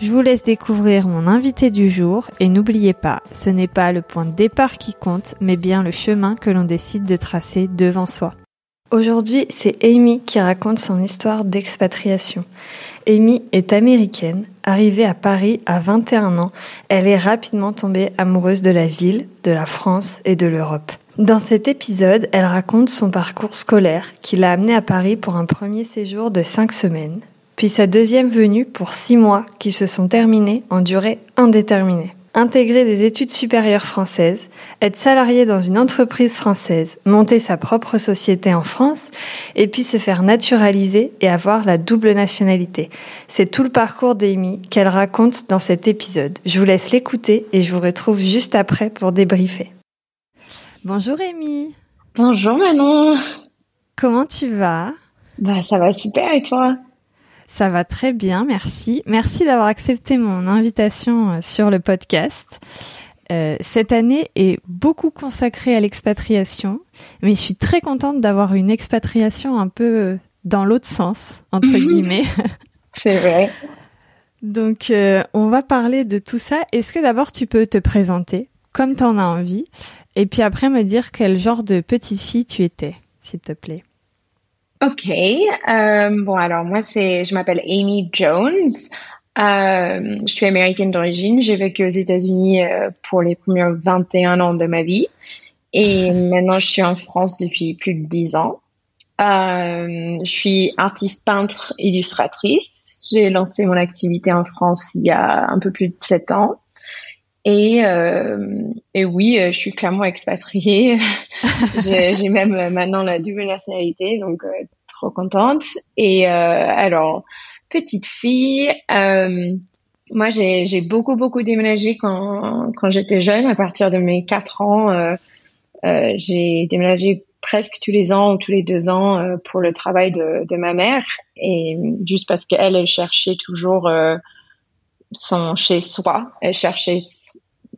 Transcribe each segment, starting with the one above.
Je vous laisse découvrir mon invité du jour et n'oubliez pas, ce n'est pas le point de départ qui compte, mais bien le chemin que l'on décide de tracer devant soi. Aujourd'hui, c'est Amy qui raconte son histoire d'expatriation. Amy est américaine. Arrivée à Paris à 21 ans, elle est rapidement tombée amoureuse de la ville, de la France et de l'Europe. Dans cet épisode, elle raconte son parcours scolaire qui l'a amenée à Paris pour un premier séjour de 5 semaines, puis sa deuxième venue pour 6 mois qui se sont terminés en durée indéterminée intégrer des études supérieures françaises, être salarié dans une entreprise française, monter sa propre société en France, et puis se faire naturaliser et avoir la double nationalité. C'est tout le parcours d'Amy qu'elle raconte dans cet épisode. Je vous laisse l'écouter et je vous retrouve juste après pour débriefer. Bonjour Amy. Bonjour Manon. Comment tu vas? Bah ça va super et toi? Ça va très bien, merci. Merci d'avoir accepté mon invitation euh, sur le podcast. Euh, cette année est beaucoup consacrée à l'expatriation, mais je suis très contente d'avoir une expatriation un peu euh, dans l'autre sens, entre guillemets. C'est vrai. Donc, on va parler de tout ça. Est-ce que d'abord tu peux te présenter comme tu en as envie, et puis après me dire quel genre de petite fille tu étais, s'il te plaît? Ok. Euh, bon, alors moi, c'est, je m'appelle Amy Jones. Euh, je suis américaine d'origine. J'ai vécu aux États-Unis euh, pour les premiers 21 ans de ma vie. Et maintenant, je suis en France depuis plus de 10 ans. Je suis artiste peintre illustratrice. J'ai lancé mon activité en France il y a un peu plus de 7 ans. Et, euh, et oui, je suis clairement expatriée. j'ai même maintenant la double nationalité, donc trop contente. Et alors, petite fille, moi j'ai beaucoup beaucoup déménagé quand quand j'étais jeune. À partir de mes quatre ans, j'ai déménagé presque tous les ans ou tous les deux ans pour le travail de, ma mère et juste parce qu'elle elle cherchait toujours son chez soi. Elle cherchait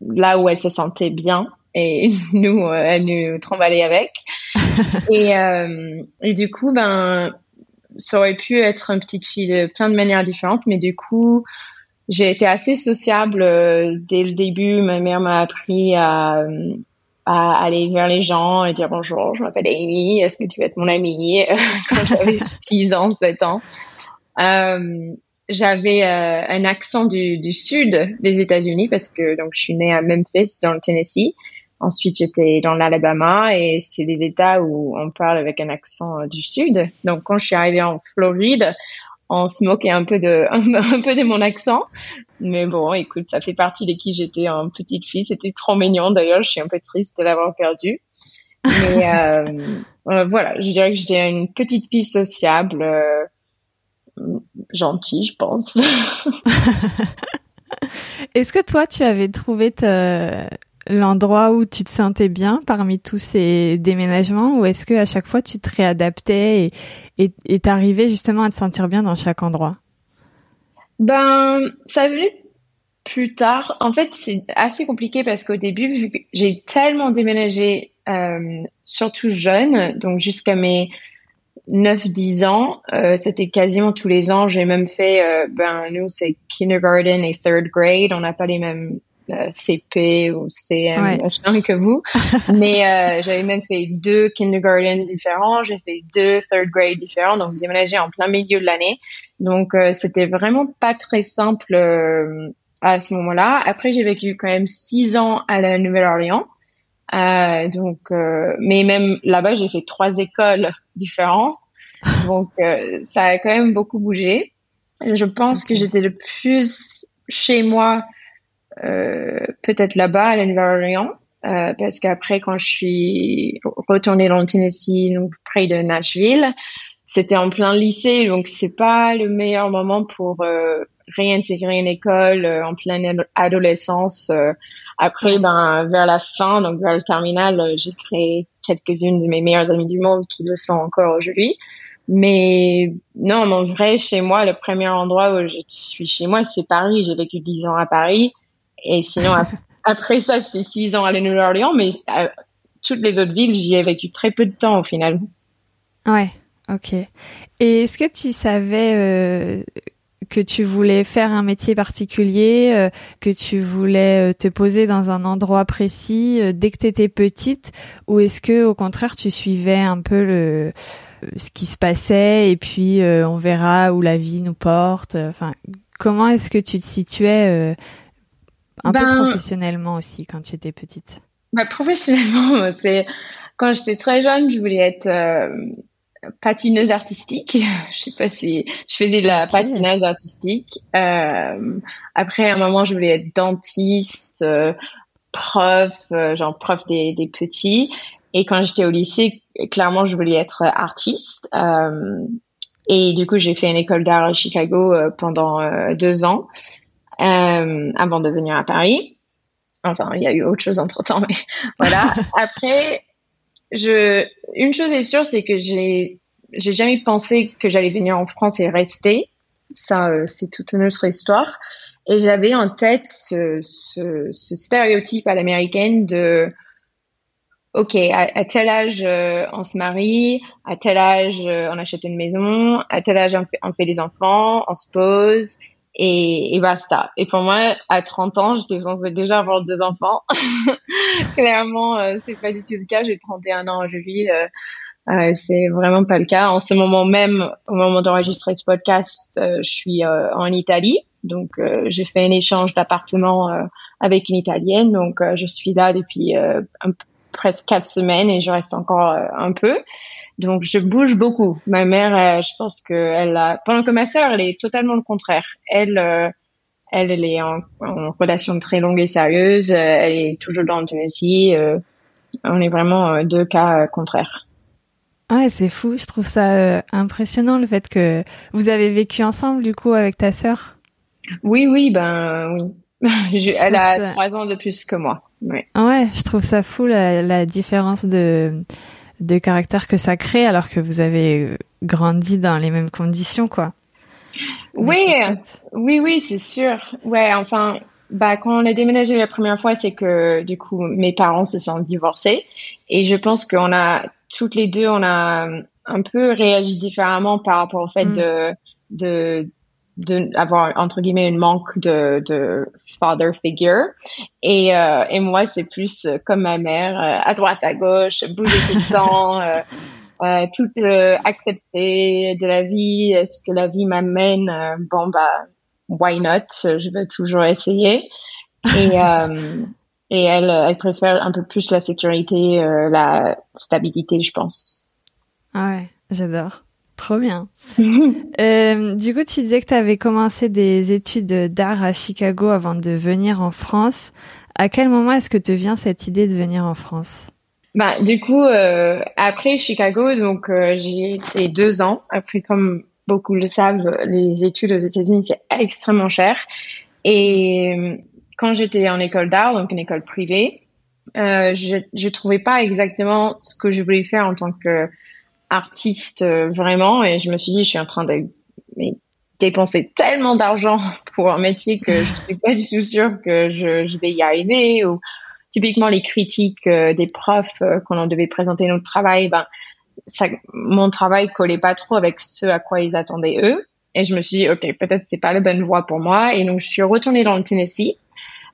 là où elle se sentait bien et nous, euh, elle nous tremballait avec. Et, euh, et du coup, ben, ça aurait pu être une petite fille de plein de manières différentes, mais du coup, j'ai été assez sociable euh, dès le début. Ma mère m'a appris à, à aller vers les gens et dire bonjour, je m'appelle Amy, est-ce que tu veux être mon amie? Quand j'avais 6 ans, 7 ans. Euh, j'avais euh, un accent du, du, sud des États-Unis parce que donc je suis née à Memphis dans le Tennessee. Ensuite, j'étais dans l'Alabama et c'est des États où on parle avec un accent euh, du sud. Donc, quand je suis arrivée en Floride, on se moquait un peu de un, peu de mon accent. Mais bon, écoute, ça fait partie de qui j'étais en petite fille. C'était trop mignon. D'ailleurs, je suis un peu triste de l'avoir perdu. Mais euh, euh, voilà, je dirais que j'étais une petite fille sociable. Euh, gentil, je pense. Est-ce que toi, tu avais trouvé l'endroit où tu te sentais bien parmi tous ces déménagements ou est-ce que à chaque fois tu te réadaptais et et t'arrivais justement à te sentir bien dans chaque endroit? Ben, ça venu plus tard. En fait, c'est assez compliqué parce qu'au début, vu que j'ai tellement déménagé, euh, surtout jeune, donc jusqu'à mes 9-10 ans, euh, c'était quasiment tous les ans. J'ai même fait, euh, ben nous c'est kindergarten et third grade. On n'a pas les mêmes CP ou CM ouais. que vous, mais euh, j'avais même fait deux kindergarten différents. J'ai fait deux third grade différents, donc déménagé en plein milieu de l'année. Donc euh, c'était vraiment pas très simple à ce moment-là. Après j'ai vécu quand même six ans à la Nouvelle-Orléans. Euh, donc, euh, mais même là-bas, j'ai fait trois écoles différentes. Donc, euh, ça a quand même beaucoup bougé. Je pense que j'étais le plus chez moi, peut-être là-bas à la Nouvelle-Orléans, parce qu'après, quand je suis retournée dans le Tennessee, donc près de Nashville, c'était en plein lycée, donc c'est pas le meilleur moment pour euh, réintégrer une école euh, en pleine adolescence. Euh. après, ben vers la fin, donc vers le terminal, j'ai créé quelques-unes de mes meilleures amies du monde qui le sont encore aujourd'hui. Mais non, mon vrai chez moi, le premier endroit où je suis chez moi, c'est Paris. J'ai vécu dix ans à Paris. Et sinon, après ça, c'était six ans à la Nouvelle-Orléans. Mais toutes les autres villes, j'y ai vécu très peu de temps au final. Ouais. Ok. Et est-ce que tu savais euh, que tu voulais faire un métier particulier, euh, que tu voulais euh, te poser dans un endroit précis dès que tu étais petite, ou est-ce que au contraire tu suivais un peu le ce qui se passait et puis on verra où la vie nous porte. Enfin, comment est-ce que tu te situais un peu ben, professionnellement aussi quand tu étais petite bah, Professionnellement, c'est quand j'étais très jeune, je voulais être patineuse artistique. je sais pas si je faisais de la patinage artistique. Euh, après, à un moment, je voulais être dentiste, euh, prof, euh, genre prof des, des petits. Et quand j'étais au lycée, clairement, je voulais être artiste. Euh, et du coup, j'ai fait une école d'art à Chicago pendant deux ans avant de venir à Paris. Enfin, il y a eu autre chose entre temps, mais voilà. Après, je, une chose est sûre, c'est que j'ai, j'ai jamais pensé que j'allais venir en France et rester. Ça, euh, c'est toute une autre histoire. Et j'avais en tête ce, ce, ce stéréotype à l'américaine de, ok, à, tel âge euh, on se marie, à tel âge euh, on achète une maison, à tel âge on fait, on fait des enfants, on se pose et, et basta. Et pour moi, à 30 ans, j'étais censée déjà avoir deux enfants. Clairement, euh, c'est pas du tout le cas. J'ai 31 ans aujourd'hui. Euh, euh, c'est vraiment pas le cas. En ce moment même, au moment d'enregistrer ce podcast, euh, je suis euh, en Italie. Donc, j'ai fait un échange d'appartement avec une Italienne. Donc, je suis là depuis presque quatre semaines et je reste encore un peu. Donc je bouge beaucoup. Ma mère, euh, je pense que elle a, pendant que ma sœur, elle est totalement le contraire. Elle, euh, elle, elle est en, relation très longue et sérieuse. Euh, elle est toujours dans le Tennessee. on est vraiment deux cas contraires. Ouais, c'est fou. Je trouve ça impressionnant le fait que vous avez vécu ensemble du coup avec ta sœur. Oui, oui, ben oui. elle a trois ans de plus que moi. Ouais. ouais, je trouve ça fou la, la différence de de caractère que ça crée alors que vous avez grandi dans les mêmes conditions, quoi. Oui, oui, oui, c'est sûr. Ouais, enfin, bah, quand on a déménagé la première fois, c'est que, du coup, mes parents se sont divorcés. Et je pense qu'on a, toutes les deux, on a un peu réagi différemment par rapport au fait mm. de, de, de avoir entre guillemets une manque de, de father figure. Et euh, et moi c'est plus comme ma mère euh, à droite à gauche bouger tout le temps euh, euh tout accepter de la vie est-ce que la vie m'amène bon bah why not? Je vais toujours essayer. Et et elle elle préfère un peu plus la sécurité la stabilité je pense. Ah ouais j'adore Trop bien. euh, du coup, tu disais que tu avais commencé des études d'art à Chicago avant de venir en France. À quel moment est-ce que te vient cette idée de venir en France? Bah, du coup, euh, après Chicago, donc euh, j'ai été deux ans. Après, comme beaucoup le savent, les études aux États-Unis c'est extrêmement cher. Et quand j'étais en école d'art, donc une école privée, euh, je je trouvais pas exactement ce que je voulais faire en tant que artiste euh, vraiment et je me suis dit je suis en train de dépenser tellement d'argent pour un métier que je suis pas du tout sûre que je, je vais y arriver ou typiquement les critiques euh, des profs euh, quand on devait présenter notre travail ben ça, mon travail collait pas trop avec ce à quoi ils attendaient eux. Et je me suis dit ok peut-être c'est pas la bonne voie pour moi. Et donc je suis retournée dans le Tennessee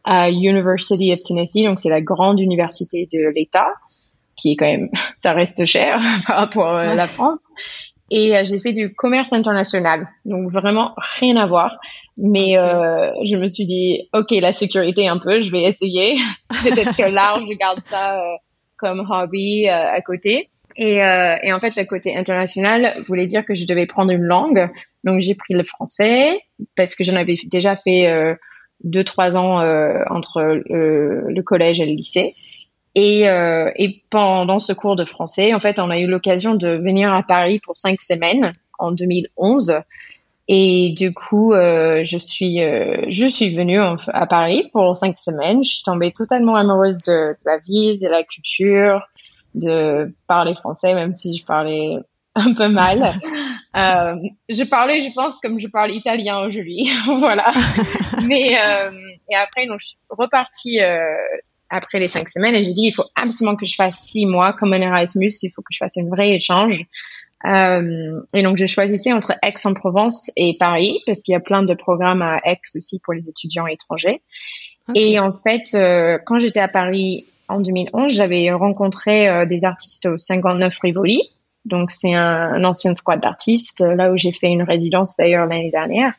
à University of Tennessee donc c'est la grande université de l'État qui est quand même, ça reste cher par rapport à la France. Et euh, j'ai fait du commerce international, donc vraiment rien à voir. Mais euh, je me suis dit, ok, la sécurité un peu, je vais essayer. Peut-être que l'art, je garde ça euh, comme hobby euh, à côté. Et, et, en fait, le côté international voulait dire que je devais prendre une langue. Donc j'ai pris le français parce que j'en avais déjà fait deux trois ans entre le collège et le lycée. Et, euh, et pendant ce cours de français, en fait, on a eu l'occasion de venir à Paris pour cinq semaines en 2011. Et du coup, euh, je suis euh, je suis venue à Paris pour cinq semaines. Je suis tombée totalement amoureuse de, de, la ville, de la culture, de parler français, même si je parlais un peu mal. je parlais, je pense, comme je parle italien aujourd'hui. voilà. Mais et après, donc, je suis repartie après les cinq semaines et j'ai dit il faut absolument que je fasse six mois comme un Erasmus. Il faut que je fasse un vrai échange. Euh, et donc, je choisissais entre Aix-en-Provence et Paris parce qu'il y a plein de programmes à Aix aussi pour les étudiants étrangers. Et en fait, euh, quand j'étais à Paris en 2011, j'avais rencontré euh, des artistes au 59 Rivoli. Donc, c'est un, un, ancien squad d'artistes, là où j'ai fait une résidence d'ailleurs l'année dernière.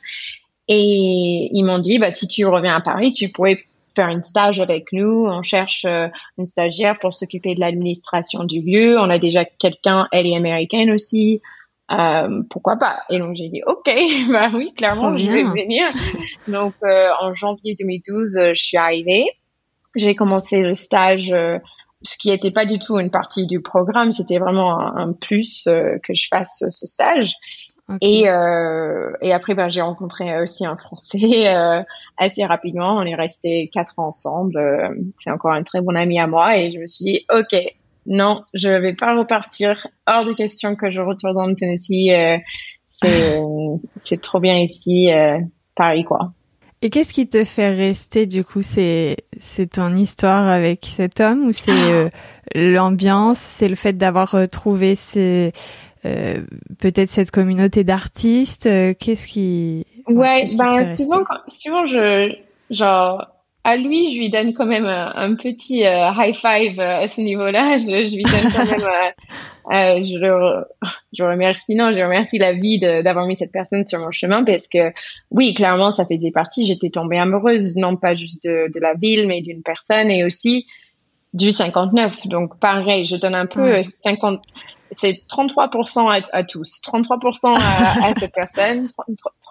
Et ils m'ont dit, bah, si tu reviens à Paris, tu pourrais faire une stage avec nous. On cherche euh, une stagiaire pour s'occuper de l'administration du lieu. On a déjà quelqu'un, elle est américaine aussi. Euh, pourquoi pas? Et donc j'ai dit ok, bah oui, clairement je vais venir. donc euh, en janvier 2012, euh, je suis arrivée. J'ai commencé le stage, ce qui n'était pas du tout une partie du programme, c'était vraiment un, un plus que je fasse ce stage. Okay. Et, euh, et après, ben, j'ai rencontré aussi un Français euh, assez rapidement. On est resté quatre ans ensemble. Euh, c'est encore un très bon ami à moi. Et je me suis dit, OK, non, je vais pas repartir. Hors de question que je retourne dans le Tennessee. Euh, c'est, c'est trop bien ici, euh, Paris, quoi. Et qu'est-ce qui te fait rester du coup? C'est c'est ton histoire avec cet homme ou c'est euh, l'ambiance? C'est le fait d'avoir retrouvé ces euh, peut-être cette communauté d'artistes euh, Qu'est-ce qui Ouais, ben souvent, quand, souvent je genre à lui, je lui donne quand même un, un petit euh, high five à ce niveau-là. Je, je, lui donne quand même, euh, je le, je remercie, non, je remercie la vie d'avoir mis cette personne sur mon chemin parce que oui, clairement, ça faisait partie. J'étais tombée amoureuse, non pas juste de, de la ville, mais d'une personne et aussi du 59. Donc pareil, je donne un peu ouais. 50 c'est 33% à, tous, 33% à, cette personne,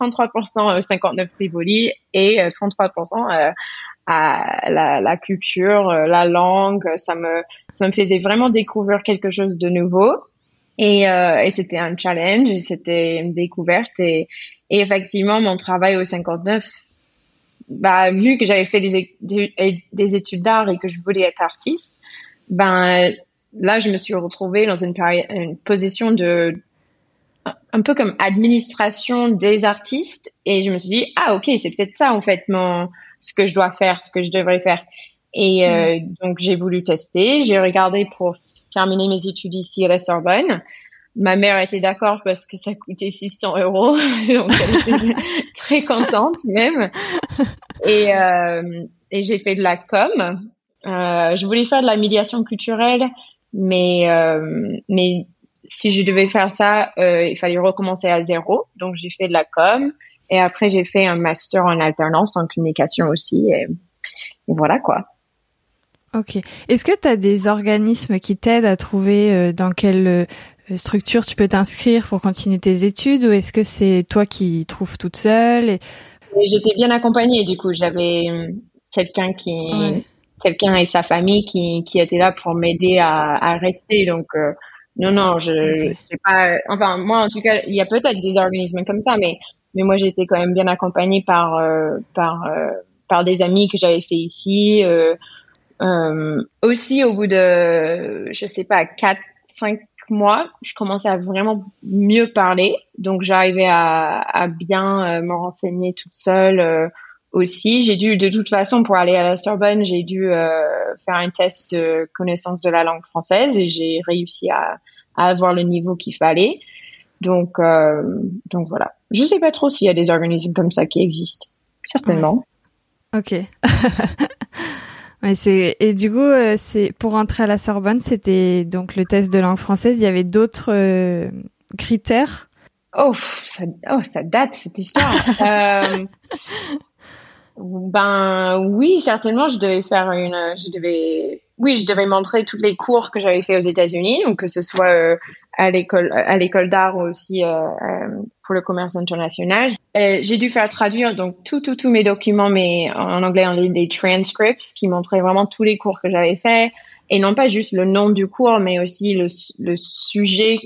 33% 59 Rivoli et 33% euh, à la, culture, euh, la langue. Ça me, ça me faisait vraiment découvrir quelque chose de nouveau. Et, euh, et c'était un challenge, c'était une découverte. Et, et, effectivement, mon travail au 59, bah, vu que j'avais fait des, des, des études d'art et que je voulais être artiste, ben là, je me suis retrouvée dans une, une position de un peu comme administration des artistes et je me suis dit ah ok c'est peut-être ça en fait mon ce que je dois faire ce que je devrais faire. Et euh, mm. donc j'ai voulu tester. J'ai regardé pour terminer mes études ici à la Sorbonne. Ma mère était d'accord parce que ça coûtait 600 euros. Donc elle était très contente même. Et euh, et j'ai fait de la com. Euh, je voulais faire de la médiation culturelle mais, euh, mais si je devais faire ça, euh, il fallait recommencer à zéro. Donc, j'ai fait de la com. Et après, j'ai fait un master en alternance en communication aussi. Et, et voilà quoi. Ok. Est-ce que tu as des organismes qui t'aident à trouver euh, dans quelle structure tu peux t'inscrire pour continuer tes études ou est-ce que c'est toi qui trouves toute seule et... J'étais bien accompagnée du coup. J'avais quelqu'un qui, ouais quelqu'un et sa famille qui, qui étaient là pour m'aider à, à rester. Donc, euh, non, non, je, okay. pas. Enfin, moi, en tout cas, il y a peut-être des organismes comme ça, mais mais moi, j'étais quand même bien accompagnée par euh, par euh, par des amis que j'avais fait ici. Euh, euh, aussi, au bout de, je sais pas, quatre, cinq mois, je commençais à vraiment mieux parler. Donc, j'arrivais à, à bien me renseigner toute seule aussi. J'ai dû, de toute façon, pour aller à la Sorbonne, j'ai dû euh, faire un test de connaissance de la langue française et j'ai réussi à, à, avoir le niveau qu'il fallait. Donc, euh, donc voilà. Je sais pas trop s'il y a des organismes comme ça qui existent. Certainement. Ouais. Ok. ouais, c'est et du coup, euh, c'est pour entrer à la Sorbonne, c'était donc le test de langue française. Il y avait d'autres euh, critères? Oh ça, oh, ça date cette histoire. euh, ben oui, certainement, je devais faire une, je devais, oui, je devais montrer tous les cours que j'avais fait aux États-Unis, donc que ce soit euh, à l'école, à l'école d'art ou aussi euh, euh, pour le commerce international. J'ai dû faire traduire donc tout, tout, tous mes documents, mais en anglais en ligne des transcripts qui montraient vraiment tous les cours que j'avais fait. et non pas juste le nom du cours, mais aussi le, le sujet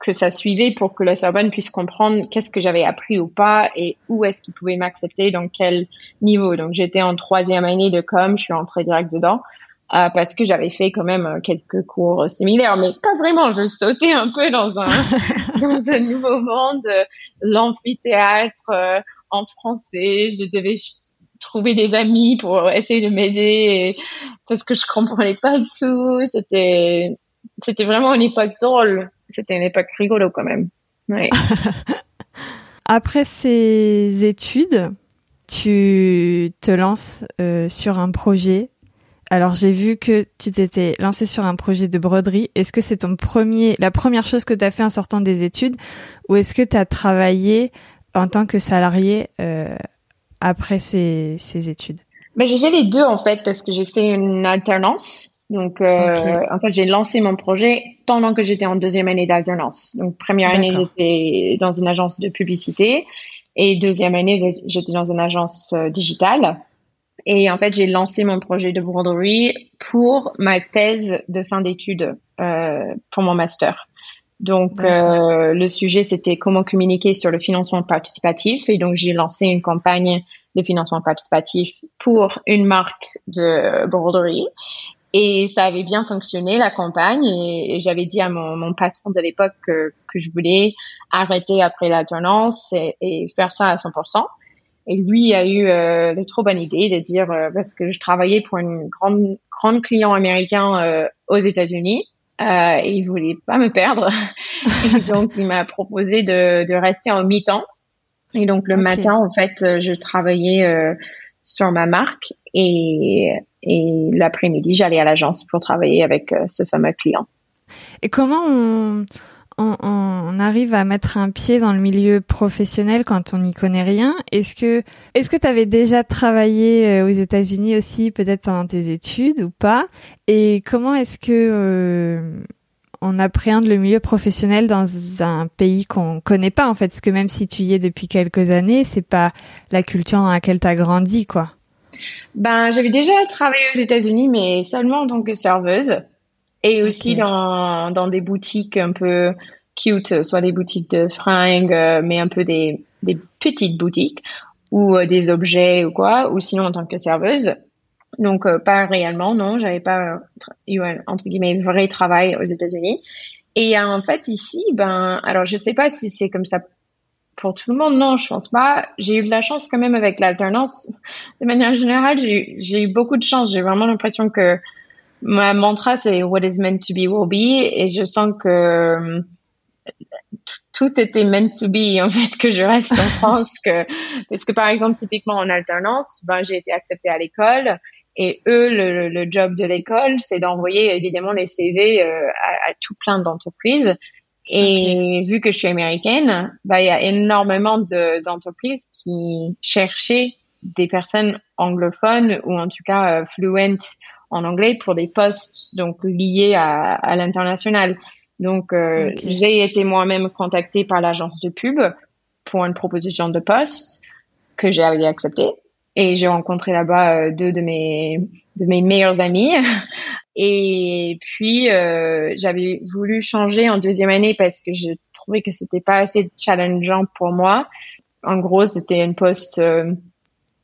que ça suivait pour que la Sorbonne puisse comprendre qu'est-ce que j'avais appris ou pas et où est-ce qu'ils pouvaient m'accepter, dans quel niveau. Donc j'étais en troisième année de com, je suis entrée direct dedans. Euh, parce que j'avais fait quand même euh, quelques cours similaires, mais pas vraiment. Je sautais un peu dans un dans un nouveau monde, euh, l'amphithéâtre en français. Je devais trouver des amis pour essayer de m'aider parce que je comprenais pas tout. C'était c'était vraiment une époque drôle. C'était une époque rigolo quand même. Ouais. Après ces études, tu te lances sur un projet alors j'ai vu que tu t'étais lancé sur un projet de broderie. Est-ce que c'est ton premier, la première chose que tu as fait en sortant des études, ou est-ce que tu as travaillé en tant que salarié euh, après ces, ces études? Ben, j'ai fait les deux en fait parce que j'ai fait une alternance. Donc euh, en fait j'ai lancé mon projet pendant que j'étais en deuxième année d'alternance. Donc première année j'étais dans une agence de publicité et deuxième année j'étais dans une agence euh, digitale. Et en fait, j'ai lancé mon projet de broderie pour ma thèse de fin d'études euh, pour mon master. Donc, euh, le sujet, c'était comment communiquer sur le financement participatif. Et donc, j'ai lancé une campagne de financement participatif pour une marque de broderie. Et ça avait bien fonctionné, la campagne. Et, j'avais dit à mon, mon patron de l'époque que, que, je voulais arrêter après l'alternance et, et faire ça à 100%. Et lui a eu euh, la trop bonne idée de dire euh, parce que je travaillais pour une grande grande client américain euh, aux États-Unis euh, et il voulait pas me perdre. et donc il m'a proposé de, de rester en mi-temps. Et donc le matin en fait je travaillais sur ma marque et et l'après-midi j'allais à l'agence pour travailler avec ce fameux client. Et comment on on, arrive à mettre un pied dans le milieu professionnel quand on n'y connaît rien? Est-ce que est-ce que tu avais déjà travaillé euh, aux États-Unis aussi, peut-être pendant tes études ou pas? Et comment est-ce que euh, on appréhende le milieu professionnel dans un pays qu'on connaît pas en fait? Parce que même si tu y es depuis quelques années, c'est pas la culture dans laquelle tu as grandi, quoi. Ben, j'avais déjà travaillé aux États-Unis, mais seulement en tant que serveuse. Et aussi dans, dans des boutiques un peu cute, soit des boutiques de fringues, euh, mais un peu des, des petites boutiques ou euh, des objets ou quoi, ou sinon en tant que serveuse. Donc euh, pas réellement, non, j'avais pas eu un entre guillemets vrai travail aux États-Unis. Et en fait ici, ben alors je sais pas si c'est comme ça pour tout le monde, non, je pense pas. J'ai eu de la chance quand même avec l'alternance. De manière générale, j'ai eu beaucoup de chance. J'ai vraiment l'impression que ma mantra c'est what is meant to be will be et je sens que euh, tout était meant to be en fait que je reste en France que parce que par exemple typiquement en alternance ben j'ai été acceptée à l'école et eux le, le job de l'école c'est d'envoyer évidemment les CV euh, à, tout plein d'entreprises et vu que je suis américaine ben il y a énormément d'entreprises qui cherchaient des personnes anglophones ou en tout cas euh, fluentes en anglais pour des postes donc liés à, à l'international. Donc euh, j'ai été moi-même contactée par l'agence de pub pour une proposition de poste que j'ai acceptée. Et j'ai rencontré là-bas euh, deux de mes de mes meilleurs amis et puis euh, j'avais voulu changer en deuxième année parce que je trouvais que c'était pas assez challengeant pour moi. En gros, c'était une poste euh,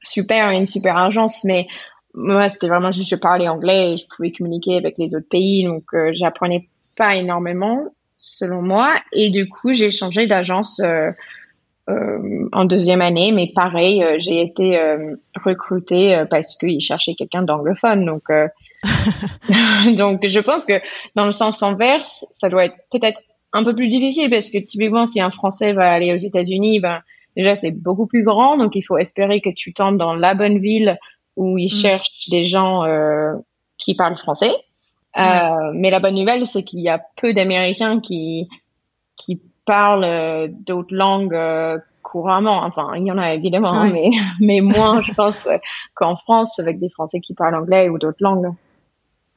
super, une super agence, mais moi, c'était vraiment juste je parlais anglais et je pouvais communiquer avec les autres pays, donc euh, j'apprenais pas énormément selon moi. Et du coup, j'ai changé d'agence euh, euh, en deuxième année, mais pareil, euh, j'ai été recrutée parce qu'ils cherchaient quelqu'un d'anglophone, donc. donc, je pense que dans le sens inverse, ça doit être peut-être un peu plus difficile parce que typiquement, si un Français va aller aux États-Unis, ben déjà c'est beaucoup plus grand, donc il faut espérer que tu tombes dans la bonne ville où ils mm. cherchent des gens euh, qui parlent français. Euh, mais la bonne nouvelle, c'est qu'il y a peu d'Américains qui qui parlent euh, d'autres langues couramment. Enfin, il y en a évidemment, hein, mais mais moins, je pense, qu'en France avec des Français qui parlent anglais ou d'autres langues.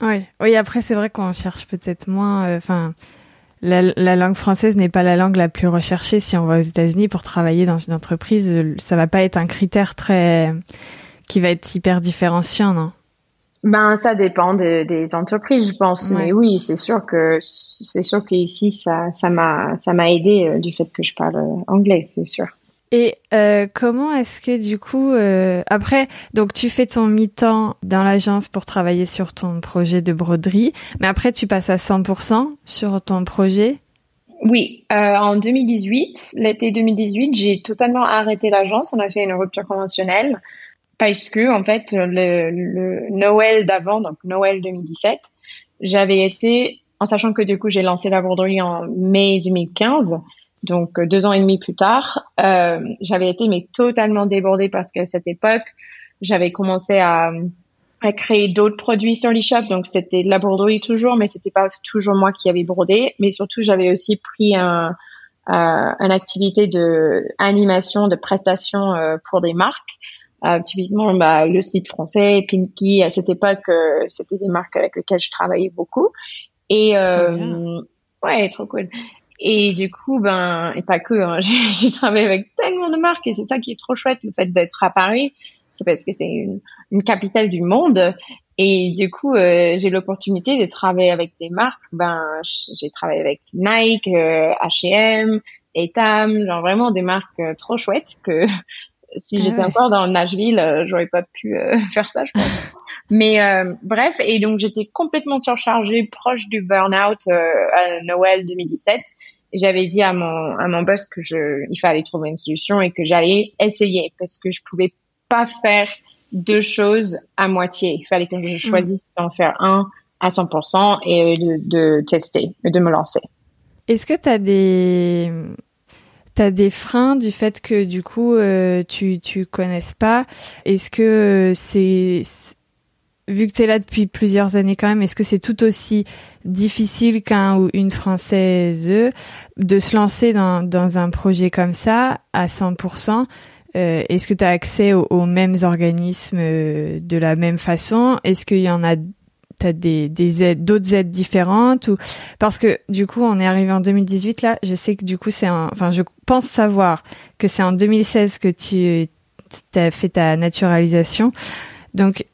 Oui, oui. Après, c'est vrai qu'on cherche peut-être moins. Enfin, la, la, langue française n'est pas la langue la plus recherchée si on va aux États-Unis pour travailler dans une entreprise. Ça va pas être un critère très qui va être hyper différenciant, non? Ben, ça dépend des entreprises, je pense. Mais oui, c'est sûr que c'est sûr qu'ici, ça, ça m'a, ça m'a aidé euh, du fait que je parle euh, anglais, c'est sûr. Et euh, comment est-ce que du coup, euh, après, donc tu fais ton mi-temps dans l'agence pour travailler sur ton projet de broderie, mais après tu passes à 100% sur ton projet? Oui, euh, en 2018, l'été 2018, j'ai totalement arrêté l'agence. On a fait une rupture conventionnelle parce que en fait le, le Noël d'avant, donc Noël 2017, j'avais été, en sachant que du coup j'ai lancé la broderie en mai 2015, donc deux ans et demi plus tard, euh, j'avais été mais totalement débordée parce qu'à cette époque j'avais commencé à, à créer d'autres produits sur l'eShop, donc c'était de la broderie toujours, mais c'était pas toujours moi qui avais brodé, mais surtout j'avais aussi pris un euh, une activité de animation, de prestation euh, pour des marques. Euh, typiquement, bah, le slip français, Pinky, à cette époque, euh, c'était des marques avec lesquelles je travaillais beaucoup. Et euh, ouais, trop cool. Et du coup, ben, et pas que, hein, j'ai travaillé avec tellement de marques et c'est ça qui est trop chouette, le fait d'être à Paris. C'est parce que c'est une, une, capitale du monde. Et du coup, euh, j'ai l'opportunité de travailler avec des marques. Ben, j'ai travaillé avec Nike, euh, H&M, Etam, genre vraiment des marques trop chouettes que si ah j'étais encore dans Nashville, euh, j'aurais pas pu euh, faire ça, je pense. Mais euh, bref, et donc j'étais complètement surchargée, proche du burn-out à Noël 2017. Et j'avais dit à mon à mon boss que je il fallait trouver une solution et que j'allais essayer parce que je pouvais pas faire deux choses à moitié. Il fallait que je mm. choisisse d'en faire un à 100% et de, de tester, de me lancer. Est-ce que tu as des T'as des freins du fait que du coup euh, tu tu connaisses pas? Est-ce que euh, c'est vu que tu es là depuis plusieurs années quand même, est-ce que c'est tout aussi difficile qu'un ou une française de se lancer dans dans un projet comme ça à 100% euh, Est-ce que tu as accès aux, mêmes organismes de la même façon? Est-ce qu'il y en a t'as des, des aides, d'autres aides différentes ou parce que du coup on est arrivé en 2018 là. Je sais que du coup c'est enfin je pense savoir que c'est en 2016 que tu as fait ta naturalisation. Donc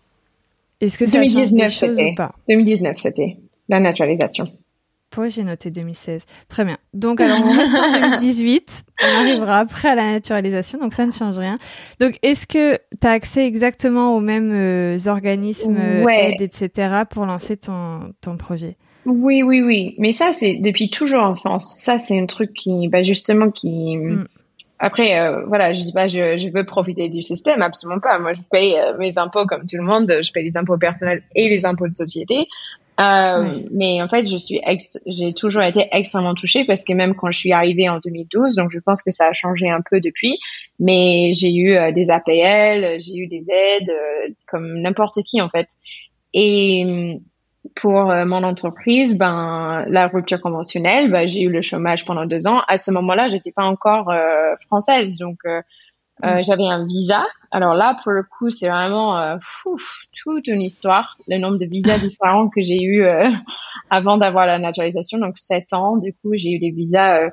est-ce que ça 2019, a changé ou pas? 2019 c'était la naturalisation. Pourquoi j'ai noté 2016 Très bien. Donc, alors, on reste en 2018. On arrivera après à la naturalisation, donc ça ne change rien. Donc, est-ce que tu as accès exactement aux mêmes euh, organismes, euh, aides, etc., pour lancer ton, ton projet? Oui, oui, oui. Mais ça, c'est depuis toujours en France. Ça, c'est un truc qui, bah, justement, qui... Mm. Après, euh, voilà, je dis pas je, je, veux profiter du système, absolument pas. Moi, je paye mes impôts comme tout le monde. Je paye les impôts personnels et les impôts de société. Euh, mais en fait, je suis j'ai toujours été extrêmement touchée parce que même quand je suis arrivée en 2012, donc je pense que ça a changé un peu depuis, mais j'ai eu euh, des APL, j'ai eu des aides euh, comme n'importe qui en fait. Et pour mon entreprise, ben la rupture conventionnelle, ben, j'ai eu le chômage pendant deux ans. À ce moment-là, j'étais pas encore française, donc euh, mm. j'avais un visa. Alors là, pour le coup, c'est vraiment euh, toute une histoire. Le nombre de visas différents que j'ai eu euh, avant d'avoir la naturalisation, donc sept ans. Du coup, j'ai eu des visas euh,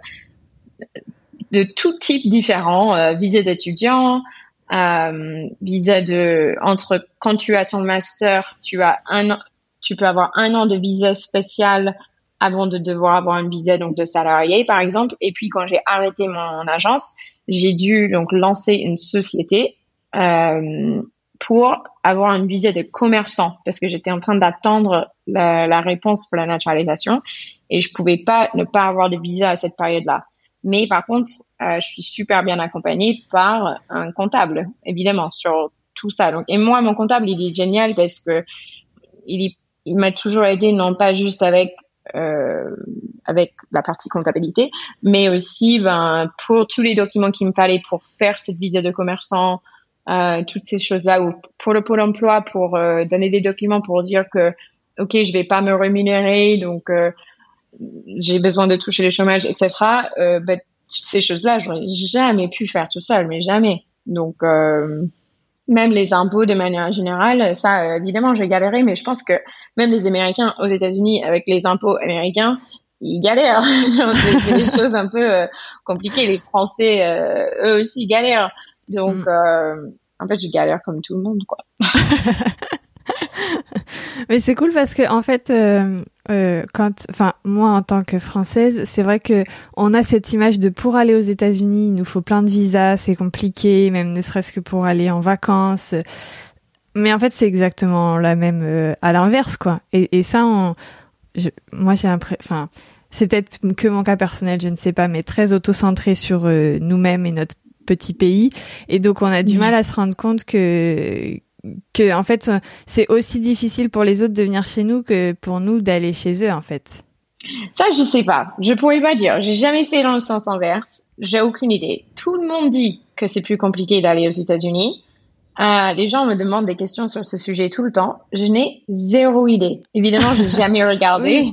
de tout type différents, euh, visa d'étudiant, visa de entre quand tu as ton master, tu as un tu peux avoir un an de visa spécial avant de devoir avoir un visa donc de salarié par exemple. Et puis quand j'ai arrêté mon agence, j'ai dû donc lancer une société euh, pour avoir une visa de commerçant parce que j'étais en train d'attendre la, la, réponse pour la naturalisation et je pouvais pas ne pas avoir de visa à cette période-là. Mais par contre, euh, je suis super bien accompagnée par un comptable, évidemment, sur tout ça. Donc, et moi, mon comptable, il est génial parce que il, il m'a toujours aidé, non pas juste avec euh, avec la partie comptabilité, mais aussi ben, pour tous les documents qu'il me fallait pour faire cette visa de commerçant, euh, toutes ces choses-là, ou pour le pôle emploi, pour euh, donner des documents pour dire que ok, je vais pas me rémunérer, donc euh, j'ai besoin de toucher le chômage, etc. Euh, ben, ces choses-là, j'aurais jamais pu faire tout seul, mais jamais. Donc euh, même les impôts de manière générale, ça, euh, évidemment, j'ai galéré, mais je pense que même les Américains aux États-Unis, avec les impôts américains, ils galèrent. c'est des choses un peu euh, compliquées. Les Français, euh, eux aussi, galèrent. Donc, mm. en fait, je galère comme tout le monde, quoi. Mais c'est cool parce que en fait, euh, euh, quand, enfin, moi en tant que française, c'est vrai que on a cette image de pour aller aux États-Unis, il nous faut plein de visas, c'est compliqué, même ne serait-ce que pour aller en vacances. Mais en fait, c'est exactement la même euh, à l'inverse, quoi. Et, et ça, on, je, moi, j'ai l'impression, enfin, c'est peut-être que mon cas personnel, je ne sais pas, mais très auto-centré sur euh, nous-mêmes et notre petit pays. Et donc, on a du mmh. mal à se rendre compte que que en fait c'est aussi difficile pour les autres de venir chez nous que pour nous d'aller chez eux en fait. Ça je sais pas, je pourrais pas dire. J'ai jamais fait dans le sens inverse. J'ai aucune idée. Tout le monde dit que c'est plus compliqué d'aller aux États-Unis. Euh, les gens me demandent des questions sur ce sujet tout le temps. Je n'ai zéro idée. Évidemment, j'ai jamais regardé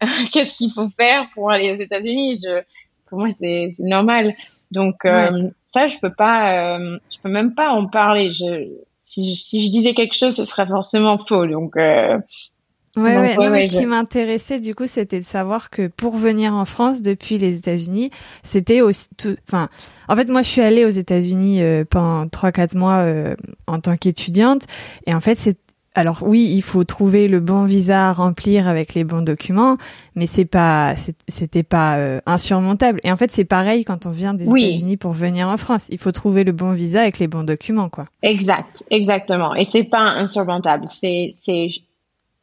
qu'est-ce qu'il faut faire pour aller aux États-Unis. Je, pour moi, c'est normal. Donc euh, ça, je peux pas, euh, je peux même pas en parler. Je, si je, si je disais quelque chose, ce serait forcément faux. Donc, euh, Ouais, ouais, non, mais ce qui m'intéressait du coup, c'était de savoir que pour venir en France depuis les États-Unis, c'était aussi tout. Enfin, en fait, moi, je suis allée aux États-Unis euh, pendant trois quatre mois euh, en tant qu'étudiante, et en fait, c'est alors oui, il faut trouver le bon visa à remplir avec les bons documents, mais c'est pas, c'était pas euh, insurmontable. Et en fait, c'est pareil quand on vient des États-Unis pour venir en France. Il faut trouver le bon visa avec les bons documents, quoi. Exact, exactement. Et c'est pas insurmontable. C'est, c'est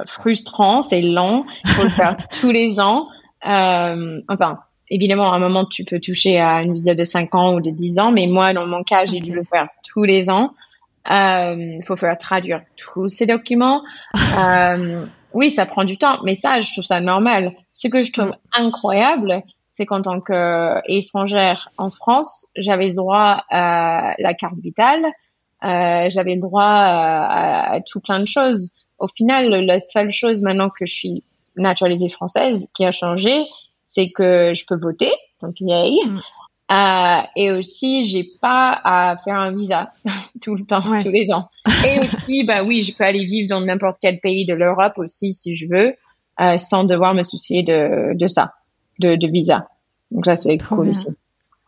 frustrant, c'est long. Il faut le faire tous les ans. Euh, enfin, évidemment, à un moment, tu peux toucher à une visa de 5 ans ou de 10 ans, mais moi, dans mon cas, j'ai dû le faire tous les ans. Il euh, faut faire traduire tous ces documents. Euh, oui, ça prend du temps, mais ça, je trouve ça normal. Ce que je trouve incroyable, c'est qu'en tant qu'étrangère en France, j'avais droit à la carte vitale, euh, j'avais droit à, à, tout plein de choses. Au final, la seule chose maintenant que je suis naturalisée française qui a changé, c'est que je peux voter, donc yay. Mm. Euh, et aussi, j'ai pas à faire un visa tout le temps, tous les ans. Et aussi, bah oui, je peux aller vivre dans n'importe quel pays de l'Europe aussi si je veux, euh, sans devoir me soucier de, de ça, de, de visa. Donc ça, c'est cool aussi.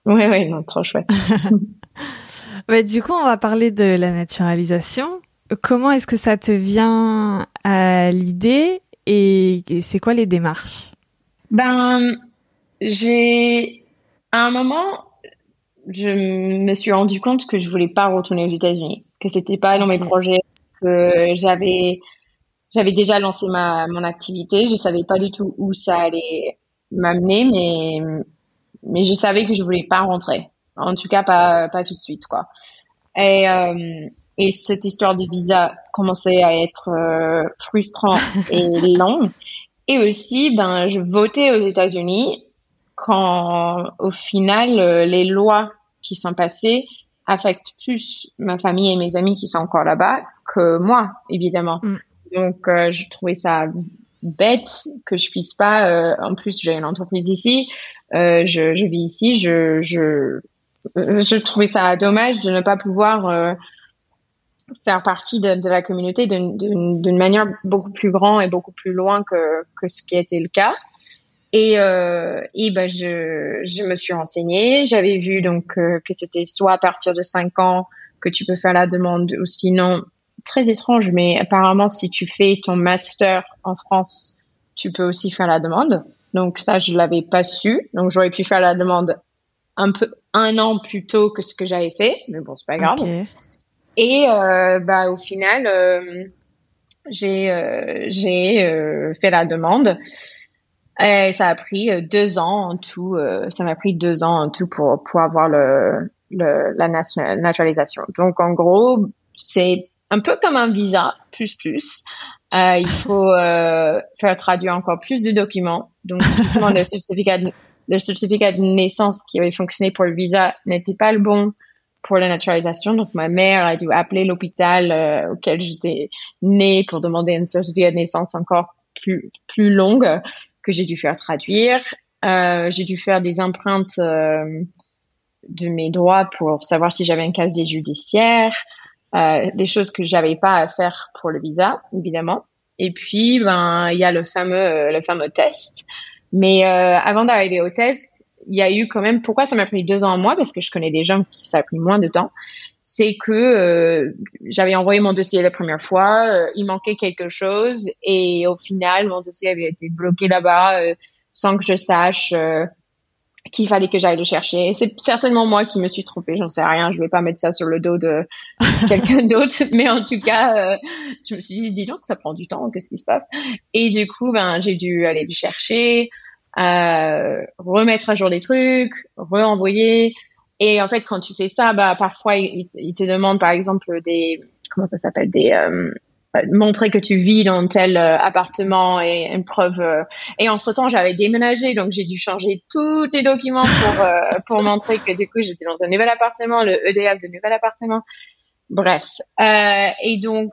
Oui, oui, non, trop chouette. ouais, du coup, on va parler de la naturalisation. Comment est-ce que ça te vient à l'idée et c'est quoi les démarches? Ben, j'ai à un moment, je me suis rendu compte que je voulais pas retourner aux États-Unis, que c'était pas dans mes projets, que j'avais j'avais déjà lancé ma mon activité, je savais pas du tout où ça allait m'amener, mais mais je savais que je voulais pas rentrer, en tout cas pas pas tout de suite quoi. Et euh, et cette histoire de visa commençait à être euh, frustrant et long. Et aussi, ben, je votais aux États-Unis quand au final euh, les lois qui sont passées affectent plus ma famille et mes amis qui sont encore là-bas que moi évidemment mm. donc euh, je trouvais ça bête que je puisse pas euh, en plus j'ai une entreprise ici je, je, vis ici je je je trouvais ça dommage de ne pas pouvoir faire partie de, de la communauté d'une manière beaucoup plus grande et beaucoup plus loin que, que ce qui était le cas et, euh, et ben je, je me suis renseignée. J'avais vu donc euh, que c'était soit à partir de 5 ans que tu peux faire la demande, ou sinon très étrange, mais apparemment si tu fais ton master en France, tu peux aussi faire la demande. Donc ça, je l'avais pas su. Donc j'aurais pu faire la demande un peu un an plus tôt que ce que j'avais fait, mais bon, c'est pas grave. Et euh, bah au final, euh, j'ai euh, j'ai euh, fait la demande. Et ça a pris euh, deux ans en tout. Euh, ça m'a pris deux ans en tout pour pour avoir le, le la naturalisation. Donc en gros, c'est un peu comme un visa plus plus. Euh, il faut euh, faire traduire encore plus de documents. Donc typiquement le certificat de, le certificat de naissance qui avait fonctionné pour le visa n'était pas le bon pour la naturalisation. Donc ma mère a dû appeler l'hôpital euh, auquel j'étais née pour demander un certificat de naissance encore plus plus longue que j'ai dû faire traduire. Euh, j'ai dû faire des empreintes euh, de mes droits pour savoir si j'avais un casier judiciaire, euh, des choses que j'avais pas à faire pour le visa, évidemment. Et puis, ben, il y a le fameux, le fameux test. Mais avant d'arriver au test, il y a eu quand même. Pourquoi ça m'a pris deux ans à moi? Parce que je connais des gens qui ça a pris moins de temps. C'est que euh, j'avais envoyé mon dossier la première fois, euh, il manquait quelque chose et au final mon dossier avait été bloqué là-bas euh, sans que je sache qu'il fallait que j'aille le chercher. C'est certainement moi qui me suis trompée, j'en sais rien, je vais pas mettre ça sur le dos de quelqu'un d'autre, mais en tout cas, je me suis dit, dis donc, ça prend du temps, qu'est-ce qui se passe? Et du coup, ben j'ai dû aller le chercher, remettre à jour des trucs, re-envoyer. Et en fait, quand tu fais ça, bah parfois ils, te demandent par exemple des comment ça s'appelle des euh, montrer que tu vis dans tel euh, appartement et une preuve. Euh. et entre temps, j'avais déménagé, donc j'ai dû changer tous les documents pour pour montrer que du coup j'étais dans un nouvel appartement, le EDF de nouvel appartement. Bref, et donc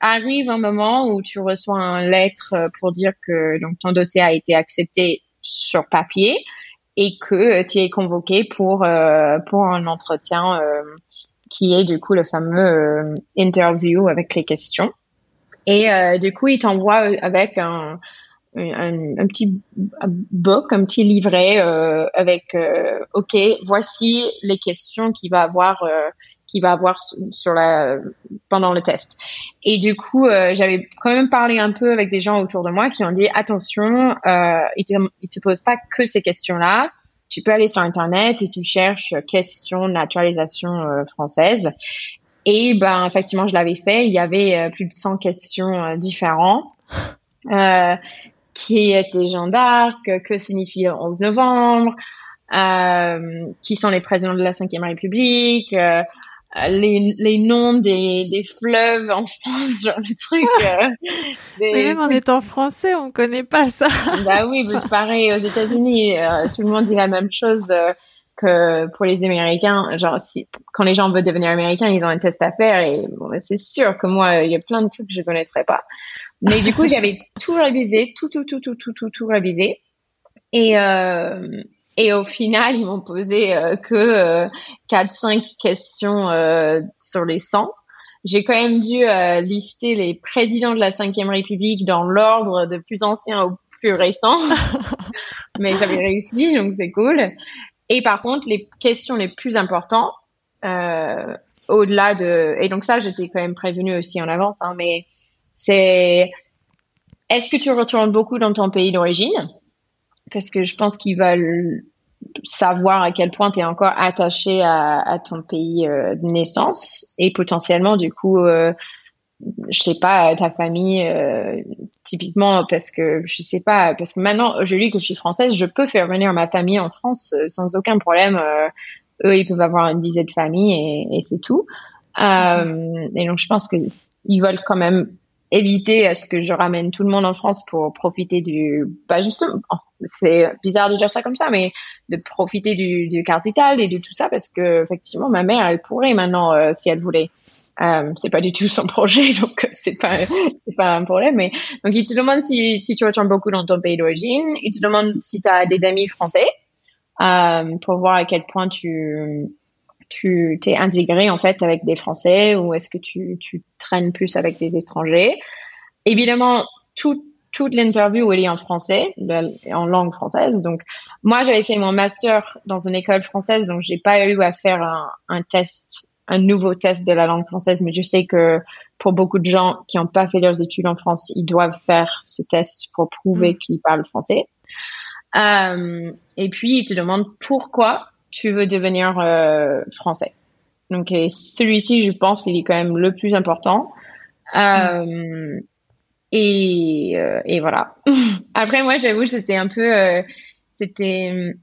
arrive un moment où tu reçois une lettre pour dire que donc ton dossier a été accepté sur papier et que tu es convoqué pour euh, pour un entretien euh, qui est du coup le fameux euh, interview avec les questions. Et du coup, il t'envoie avec un, un, un, petit book, un petit livret avec OK, voici les questions qu'il va avoir qu'il va avoir sur la pendant le test. Et du coup, euh, j'avais quand même parlé un peu avec des gens autour de moi qui ont dit attention, euh, il te il te pose pas que ces questions-là. Tu peux aller sur internet et tu cherches questions naturalisation euh, française. Et ben effectivement, je l'avais fait. Il y avait euh, plus de 100 questions différentes. qui était Jeanne d'Arc, que signifie le 11 novembre, qui sont les présidents de la Ve République, euh, les, les noms des, des fleuves en France, genre le truc. Euh, Mais même en étant français, on connaît pas ça. bah oui, c'est pareil aux États-Unis, euh, tout le monde dit la même chose que pour les Américains. Genre, si quand les gens veulent devenir Américains, ils ont un test à faire et bon, c'est sûr que moi, il y a plein de trucs que je connaîtrais pas. Mais du coup, j'avais tout révisé, tout, tout, tout, tout, tout, tout, tout révisé. Et euh, et au final, ils m'ont posé euh, que euh, 4-5 questions euh, sur les 100. J'ai quand même dû lister les présidents de la Ve République dans l'ordre de plus ancien au plus récent. Mais j'avais réussi, donc c'est cool. Et par contre, les questions les plus importantes, euh, au-delà de... Et donc ça, j'étais quand même prévenue aussi en avance, hein, mais c'est... Est-ce que tu retournes beaucoup dans ton pays d'origine? Parce que je pense qu'ils veulent savoir à quel point tu es encore attaché à, à ton pays euh, de naissance et potentiellement du coup euh, je sais pas ta famille euh, typiquement parce que je sais pas parce que maintenant je dis que je suis française je peux faire venir ma famille en France euh, sans aucun problème eux ils peuvent avoir une dizaine de familles et, et c'est tout. Et donc je pense que ils veulent quand même éviter à ce que je ramène tout le monde en France pour profiter du, bah justement, c'est bizarre de dire ça comme ça, mais de profiter du, du capital et de tout ça parce que effectivement ma mère elle pourrait maintenant euh, si elle voulait. Euh, c'est pas du tout son projet, donc c'est pas c'est pas un problème. Mais donc il te demande si si tu retournes beaucoup dans ton pays d'origine, il te demande si tu as des amis français euh, pour voir à quel point tu tu t'es intégré en fait avec des Français ou est-ce que tu, tu traînes plus avec des étrangers? Évidemment, tout, toute l'interview elle est en français, en langue française. Donc moi j'avais fait mon master dans une école française, donc j'ai pas eu à faire un, un, test, un nouveau test de la langue française, mais je sais que pour beaucoup de gens qui n'ont pas fait leurs études en France, ils doivent faire ce test pour prouver mm. qu'ils parlent français. Euh, et puis ils te demandent pourquoi tu veux devenir euh, français. Donc celui-ci, je pense, il est quand même le plus important. Euh, et, euh, et voilà. Après, moi, j'avoue, c'était un peu, euh, c'était,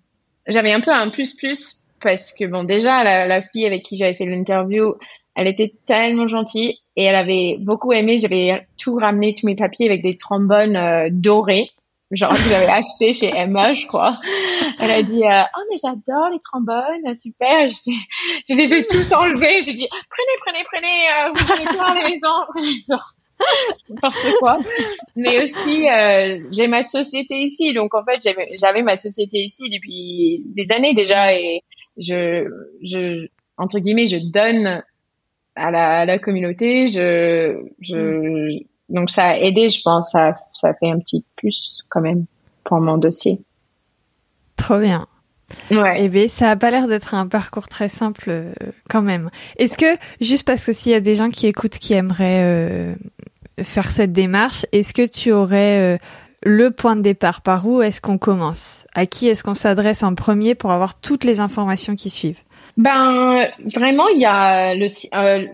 j'avais un peu un plus plus parce que bon, déjà la, la fille avec qui j'avais fait l'interview, elle était tellement gentille et elle avait beaucoup aimé. J'avais tout ramené, tous mes papiers avec des trombones dorés genre je l'avais acheté chez Emma je crois. Elle a dit euh, oh mais j'adore les trombones super. Je, les ai tous enlevés. J'ai dit prenez prenez prenez euh, vous tout à la maison. Genre n'importe quoi. Mais aussi euh, j'ai ma société ici. Donc en fait j'avais ma société ici depuis des années déjà. Et je je entre guillemets je donne à la, à la communauté. Je je donc ça a aidé, je pense, ça, ça fait un petit plus quand même pour mon dossier. Trop bien. Ouais. Eh bien, ça a pas l'air d'être un parcours très simple euh, quand même. Est-ce que, juste parce que s'il y a des gens qui écoutent qui aimeraient euh, faire cette démarche, est-ce que tu aurais euh, le point de départ? Par où est-ce qu'on commence? À qui est-ce qu'on s'adresse en premier pour avoir toutes les informations qui suivent? Ben, vraiment, il y a le,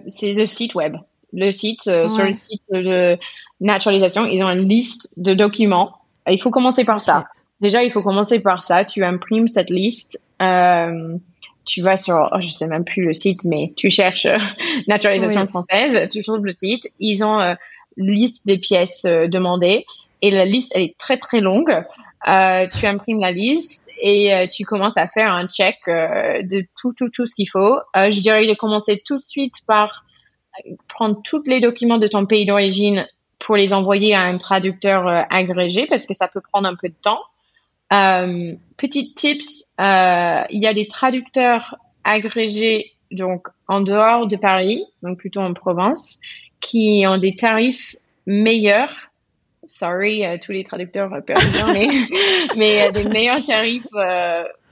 c'est le site web. Le site, sur le site de naturalisation, ils ont une liste de documents. Il faut commencer par ça. Déjà, il faut commencer par ça. Tu imprimes cette liste. Euh, tu vas sur, oh, je sais même plus le site, mais tu cherches euh, naturalisation française. Tu trouves le site. Ils ont euh, liste des pièces euh, demandées et la liste elle est très très longue. Euh, tu imprimes la liste et euh, tu commences à faire un check de tout tout tout ce qu'il faut. je dirais de commencer tout de suite par prendre tous les documents de ton pays d'origine pour les envoyer à un traducteur agrégé parce que ça peut prendre un peu de temps. Euh, petit tips, euh, il y a des traducteurs agrégés donc en dehors de Paris, donc plutôt en province, qui ont des tarifs meilleurs. Sorry, euh, tous les traducteurs parisiens, mais mais des meilleurs tarifs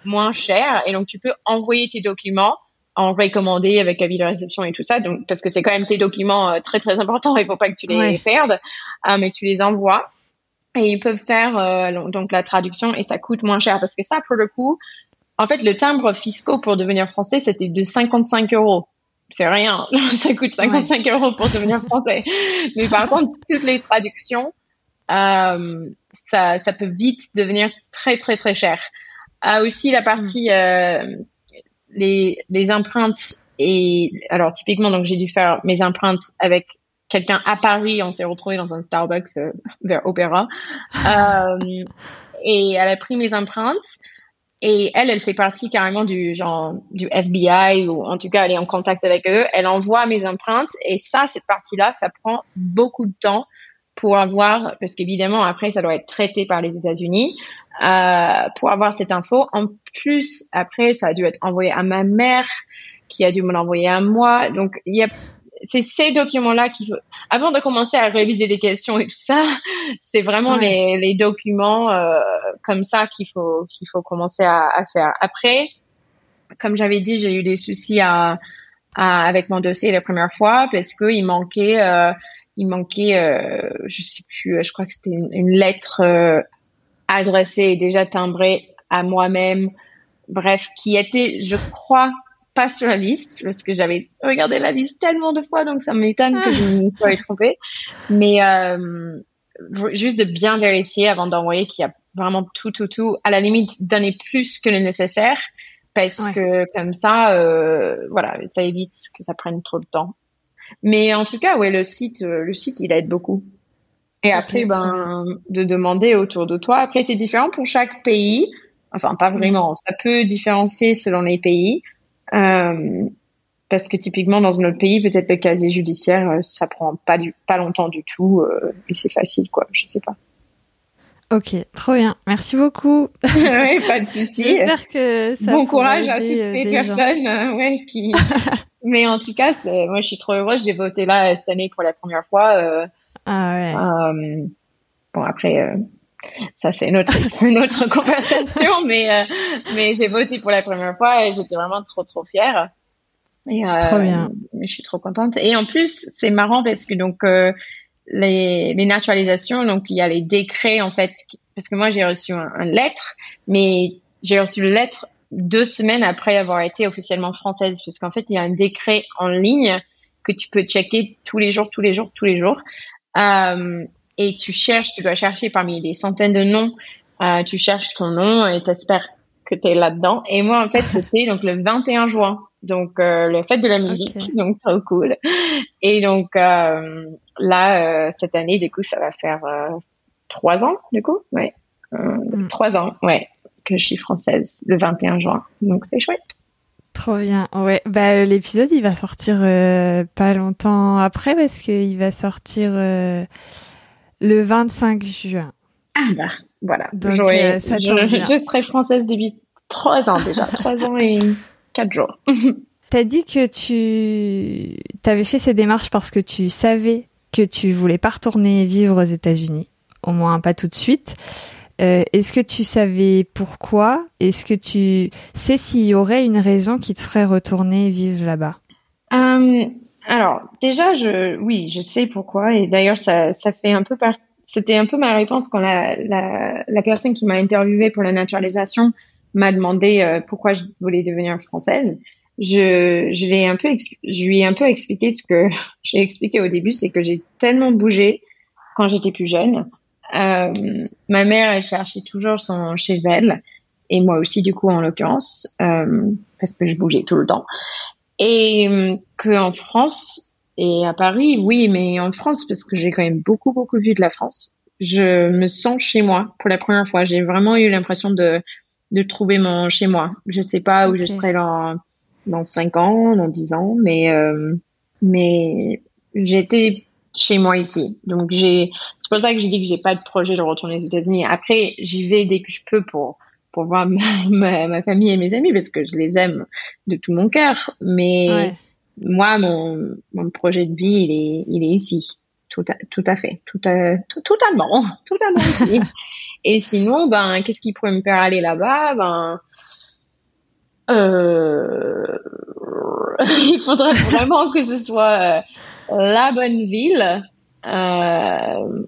moins chers. Et donc tu peux envoyer tes documents en recommandé avec avis de réception et tout ça, donc parce que c'est quand même tes documents très très importants. Il faut pas que tu les perdes, mais tu les envoies. Et ils peuvent faire euh, donc la traduction et ça coûte moins cher. Parce que ça pour le coup en fait le timbre fiscal pour devenir français c'était de 55 euros. C'est rien. Ça coûte 55 euros pour devenir français. Mais par contre toutes les traductions euh, ça ça peut vite devenir très très très cher. Euh, aussi la partie euh, les les empreintes et alors typiquement donc j'ai dû faire mes empreintes avec quelqu'un à Paris, on s'est retrouvé dans un Starbucks euh, vers Opéra. Euh, et elle a pris mes empreintes. Et elle, elle fait partie carrément du genre du FBI ou en tout cas elle est en contact avec eux. Elle envoie mes empreintes et ça, cette partie-là, ça prend beaucoup de temps pour avoir parce qu'évidemment après ça doit être traité par les États-Unis euh, pour avoir cette info. En plus après ça a dû être envoyé à ma mère qui a dû me l'envoyer à moi. Donc il y a c'est ces documents-là qu'il faut, avant de commencer à réviser les questions et tout ça, c'est vraiment les, les, documents euh, comme ça qu'il faut qu'il faut commencer à, à, faire. Après, comme j'avais dit, j'ai eu des soucis à, à, avec mon dossier la première fois parce que il manquait euh, il manquait euh, je sais plus, je crois que c'était une, une, lettre euh, adressée et déjà timbrée à moi-même. Bref, qui était, je crois, pas sur la liste parce que j'avais regardé la liste tellement de fois donc ça m'étonne que je me sois trompée. Mais euh, juste de bien vérifier avant d'envoyer qu'il y a vraiment tout tout tout à la limite donner plus que le nécessaire parce que comme ça euh, voilà ça évite que ça prenne trop de temps mais en tout cas ouais le site euh, le site il aide beaucoup et après ben de demander autour de toi après c'est différent pour chaque pays enfin pas vraiment ça peut différencier selon les pays euh, parce que typiquement dans notre pays, peut-être le casier judiciaire, euh, ça prend pas du pas longtemps du tout euh, et c'est facile quoi. Je sais pas. Ok, trop bien. Merci beaucoup. oui, pas de souci. J'espère que ça Bon courage à toutes les personnes, ouais, qui. Mais en tout cas, moi, je suis trop heureuse. J'ai voté là cette année pour la première fois. ah ouais. bon après, ça c'est une autre, une autre conversation, mais euh, mais j'ai voté pour la première fois et j'étais vraiment trop trop fière. Et, euh, trop bien. Je suis trop contente. Et en plus, c'est marrant parce que donc euh, les, les naturalisations, donc il y a les décrets en fait, parce que moi j'ai reçu un, lettre, mais j'ai reçu une lettre deux semaines après avoir été officiellement française, parce qu'en fait il y a un décret en ligne que tu peux checker tous les jours, tous les jours, tous les jours. Euh, et tu cherches, tu dois chercher parmi des centaines de noms, euh, tu cherches ton nom et t'espères que tu es là-dedans. Et moi, en fait, c'était donc le 21 juin, donc euh, le fête de la musique, donc trop cool. Et donc euh, là, euh, cette année, du coup, ça va faire euh, trois ans, du coup, ouais, mm. trois ans, ouais, que je suis française, le 21 juin. Donc c'est chouette. Trop bien. Ouais, bah l'épisode il va sortir pas longtemps après parce qu'il va sortir le 25 juin. Ah bah voilà. Donc, euh, ça je, je, serai française depuis trois ans déjà, trois ans et quatre jours. T'as dit que tu avais fait ces démarches parce que tu savais que tu voulais pas retourner vivre aux États-Unis, au moins pas tout de suite. Est-ce que tu savais pourquoi? Est-ce que tu sais s'il y aurait une raison qui te ferait retourner vivre là-bas? Alors, déjà, oui, je sais pourquoi. Et d'ailleurs, ça, fait un peu c'était un peu ma réponse quand la, personne qui m'a interviewée pour la naturalisation m'a demandé euh, pourquoi je voulais devenir française. Je lui ai un peu expliqué ce que j'ai expliqué au début, c'est que j'ai tellement bougé quand j'étais plus jeune. Euh, ma mère, elle cherchait toujours son chez elle, et moi aussi du coup en l'occurrence, euh, parce que je bougeais tout le temps. Et euh, que en France, et à Paris, oui, mais en France, parce que j'ai quand même beaucoup, beaucoup vu de la France, je me sens chez moi pour la première fois. J'ai vraiment eu l'impression de, de trouver mon chez moi. Je sais pas où je serai dans, dans 5 ans, dans 10 ans, mais, euh, mais j'étais chez moi ici. Donc j'ai, c'est pour ça que j'ai dit que j'ai pas de projet de retourner aux États-Unis. Après, j'y vais dès que je peux pour, pour voir ma, ma, famille et mes amis parce que je les aime de tout mon cœur. Mais, moi, mon, mon projet de vie, il est, il est ici. Tout à, tout à fait. Tout, à, tout, totalement. Totalement ici. Et sinon, ben, qu'est-ce qui pourrait me faire aller là-bas? Ben, euh, il faudrait vraiment que ce soit euh, la bonne ville. Euh,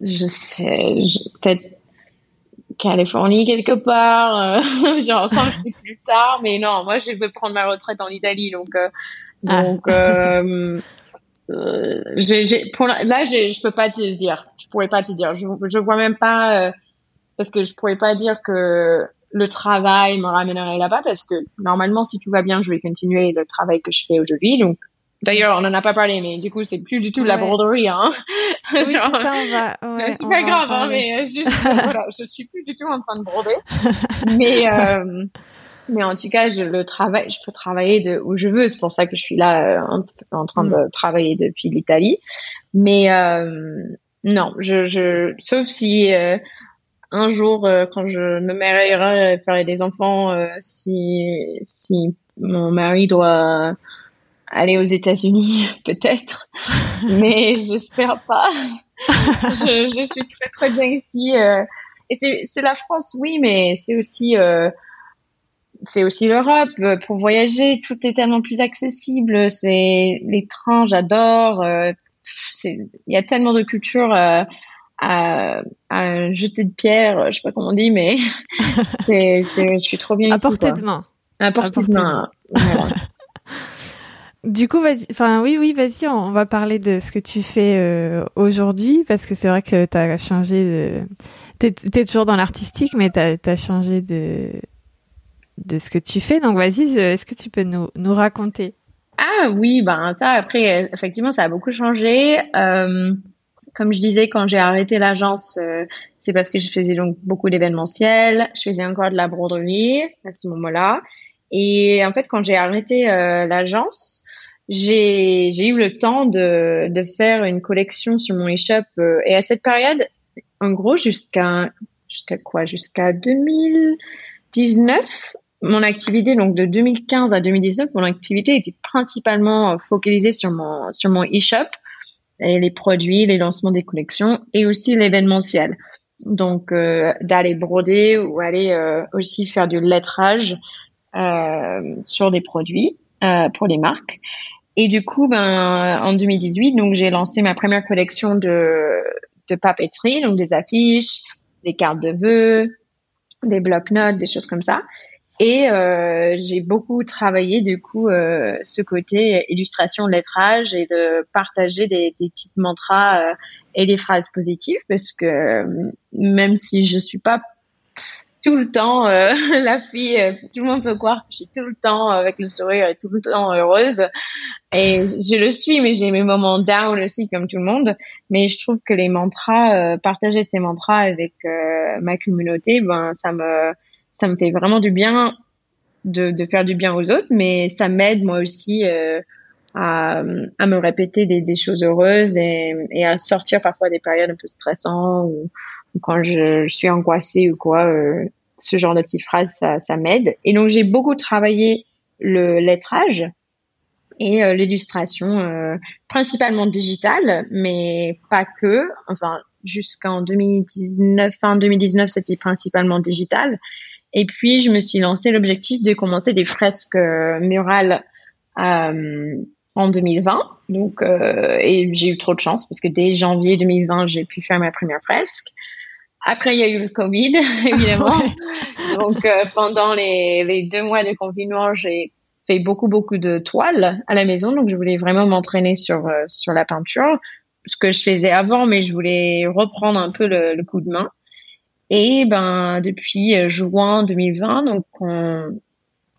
je sais, peut-être Californie quelque part, euh, genre quand je suis plus tard, mais non, moi je veux prendre ma retraite en Italie, donc euh, ah. donc euh, euh pour là je je peux pas te dire, je pourrais pas te dire, je je vois même pas parce que je pourrais pas dire que le travail me ramènerait là-bas parce que normalement si tout va bien, je vais continuer le travail que je fais aujourd'hui, donc D'ailleurs, on en a pas parlé, mais du coup, c'est plus du tout la broderie, hein. Oui, Genre, ça, on va, ouais, c'est pas grave, hein, mais euh, juste, voilà, je suis plus du tout en train de broder. mais, euh, mais en tout cas, je le travaille, je peux travailler de où je veux. C'est pour ça que je suis là euh, en, train de mm. travailler depuis l'Italie. Mais euh, non, je, je, sauf si euh, un jour, quand je me marierai, faire des enfants, si, si mon mari doit aller aux États-Unis, peut-être, mais j'espère pas. je, je, suis très très bien ici. Euh, et c'est la France, oui, mais c'est aussi euh, c'est aussi l'Europe. Pour voyager, tout est tellement plus accessible. C'est les trains, j'adore. Euh, il y a tellement de culture euh, à, à, jeter de pierre, je sais pas comment on dit, mais c'est, je suis trop bien à ici. Portée de main. À portée de main. Du coup, vas-y. Enfin, oui, oui, vas-y. On va parler de ce que tu fais euh, aujourd'hui parce que c'est vrai que tu as changé de. T'es es toujours dans l'artistique, mais t'as as changé de de ce que tu fais. Donc, vas-y. Euh, est-ce que tu peux nous nous raconter? Ah oui, ben ça. Après, effectivement, ça a beaucoup changé. Euh, comme je disais, quand j'ai arrêté l'agence, euh, c'est parce que je faisais donc beaucoup d'événementiels. Je faisais encore de la broderie à ce moment-là. Et en fait, quand j'ai arrêté l'agence, j'ai eu le temps de de faire une collection sur mon eShop euh, et à cette période en gros jusqu'à jusqu'à quoi? Jusqu'à 2019 mon activité donc de 2015 à 2019 mon activité était principalement focalisée sur mon sur mon eShop et les produits les lancements des collections et aussi l'événementiel. Donc euh, d'aller broder ou aller euh, aussi faire du lettrage sur des produits pour les marques et du coup, ben, en 2018, donc j'ai lancé ma première collection de, de papeterie, donc des affiches, des cartes de vœux, des blocs-notes, des choses comme ça. Et euh, j'ai beaucoup travaillé du coup euh, ce côté illustration, lettrage et de partager des, des petites mantras euh, et des phrases positives parce que même si je suis pas tout le temps euh, la fille euh, tout le monde peut croire que je suis tout le temps avec le sourire et tout le temps heureuse. Et je le suis mais j'ai mes moments down aussi comme tout le monde. Mais je trouve que les mantras euh, partager ces mantras avec ma communauté ben ça me ça me fait vraiment du bien de, de faire du bien aux autres mais ça m'aide moi aussi à, à me répéter des, des choses heureuses et, et à sortir parfois des périodes un peu stressantes ou quand je, suis angoissée ou quoi, euh, ce genre de petites phrases, ça, m'aide. Et donc j'ai beaucoup travaillé le lettrage et euh, l'illustration, euh, principalement digitale, mais pas que. Enfin, jusqu'en 2019, fin 2019, c'était principalement digital. Et puis, je me suis lancé l'objectif de commencer des fresques murales en 2020. Donc, et j'ai eu trop de chance parce que dès janvier 2020, j'ai pu faire ma première fresque. Après, il y a eu le Covid, évidemment. Donc, euh, pendant les, les deux mois de confinement, j'ai fait beaucoup, beaucoup de toiles à la maison. Donc, je voulais vraiment m'entraîner sur, euh, sur la peinture, ce que je faisais avant, mais je voulais reprendre un peu le, le coup de main. Et ben, depuis euh, juin 2020, donc, on,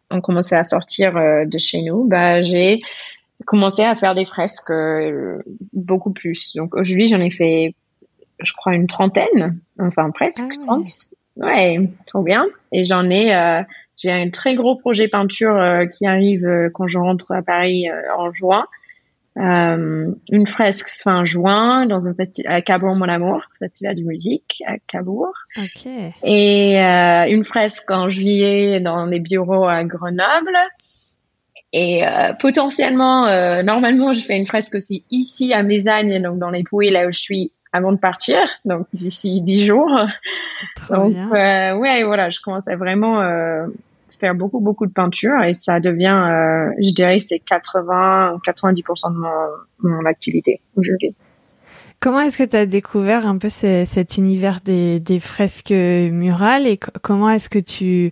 on commençait à sortir de chez nous, bah, j'ai commencé à faire des fresques beaucoup plus. Donc, aujourd'hui, j'en ai fait je crois, une trentaine, enfin presque, ah trente. Ouais, trop bien. Et j'en ai, euh, j'ai un très gros projet peinture euh, qui arrive euh, quand je rentre à Paris en juin. une fresque fin juin dans un festival à Cabourg Mon Amour, festival de musique à Cabourg. Okay. Et une fresque en juillet dans les bureaux à Grenoble. Et potentiellement, normalement, je fais une fresque aussi ici à Mézagne, donc dans les Pouilles, là où je suis avant de partir, donc d'ici dix jours. donc euh, ouais, voilà, je commence à vraiment euh, faire beaucoup beaucoup de peinture et ça devient, euh, je dirais, c'est 80 90% de mon, mon activité aujourd'hui. Comment est-ce que tu as découvert un peu cet univers des, des fresques murales et comment est-ce que tu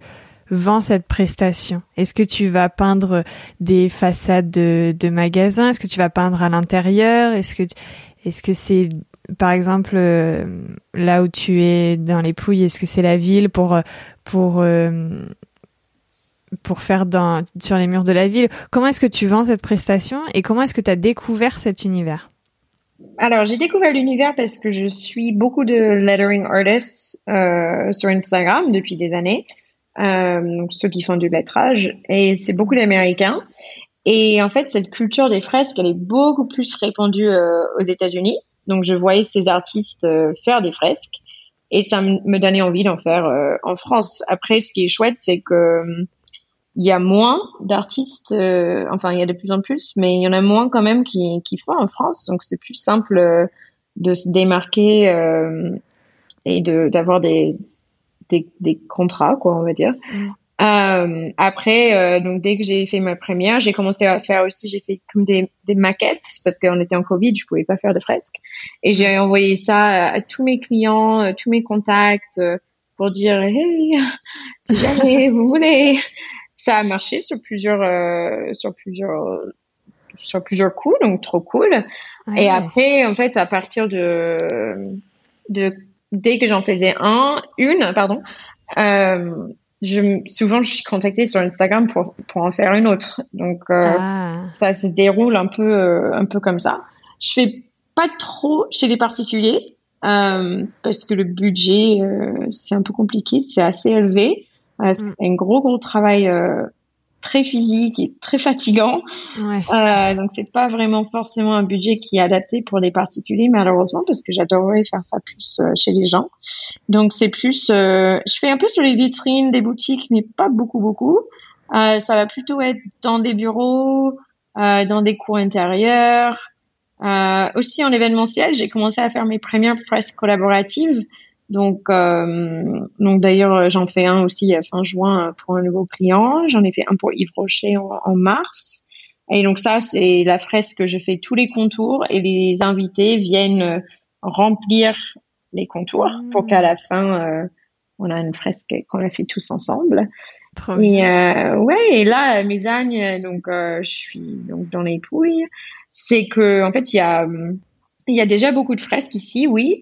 vends cette prestation? Est-ce que tu vas peindre des façades de, de magasins? Est-ce que tu vas peindre à l'intérieur? Est-ce que est-ce que c'est par exemple, euh, là où tu es dans les Pouilles, est-ce que c'est la ville pour pour euh, pour faire sur les murs de la ville? Comment est-ce que tu vends cette prestation et comment est-ce que tu as découvert cet univers? Alors, j'ai découvert l'univers parce que je suis beaucoup de lettering artists euh, sur Instagram depuis des années, euh, ceux qui font du lettrage, et c'est beaucoup d'Américains. Et en fait, cette culture des fresques, elle est beaucoup plus répandue euh, aux États-Unis. Donc je voyais ces artistes euh, faire des fresques et ça me donnait envie d'en faire euh, en France. Après, ce qui est chouette, c'est que il y a moins d'artistes, euh, enfin il y a de plus en plus, mais il y en a moins quand même qui, font en France. Donc c'est plus simple de se démarquer et d'avoir des, des, des contrats quoi on va dire mm. Euh, après, euh, donc dès que j'ai fait ma première, j'ai commencé à faire aussi, j'ai fait comme des, des maquettes parce qu'on était en Covid, je pouvais pas faire de fresques. Et j'ai envoyé ça à, tous mes clients, à tous mes contacts euh, pour dire hey, si jamais vous voulez. Ça a marché sur plusieurs, euh, sur plusieurs, sur plusieurs coups, donc trop cool. Et après, en fait, à partir de, de dès que j'en faisais un, une, pardon. Euh, je, souvent, je suis contactée sur Instagram pour, pour en faire une autre. Donc, euh, ah. ça se déroule un peu, euh, un peu comme ça. Je fais pas trop chez les particuliers euh, parce que le budget, euh, c'est un peu compliqué, c'est assez élevé. Euh, c'est mm. un gros, gros travail très physique et très fatigant. Ouais. Euh, donc c'est pas vraiment forcément un budget qui est adapté pour des particuliers malheureusement parce que j'adorerais faire ça plus euh, chez les gens. Donc c'est plus, euh, je fais un peu sur les vitrines des boutiques mais pas beaucoup beaucoup. Euh, ça va plutôt être dans des bureaux, euh, dans des cours intérieurs. aussi en événementiel, j'ai commencé à faire mes premières fresques collaboratives donc, euh, donc d'ailleurs, j'en fais un aussi à fin juin pour un nouveau client. J'en ai fait un pour Yves Rocher en, mars. Et donc ça, c'est la fresque que je fais tous les contours et les invités viennent remplir les contours pour qu'à la fin, euh, on a une fresque qu'on a fait tous ensemble. Trop et euh, ouais, et là, mes agnes, donc euh, je suis donc dans les pouilles. C'est que en fait, il y a il y a déjà beaucoup de fresques ici, oui,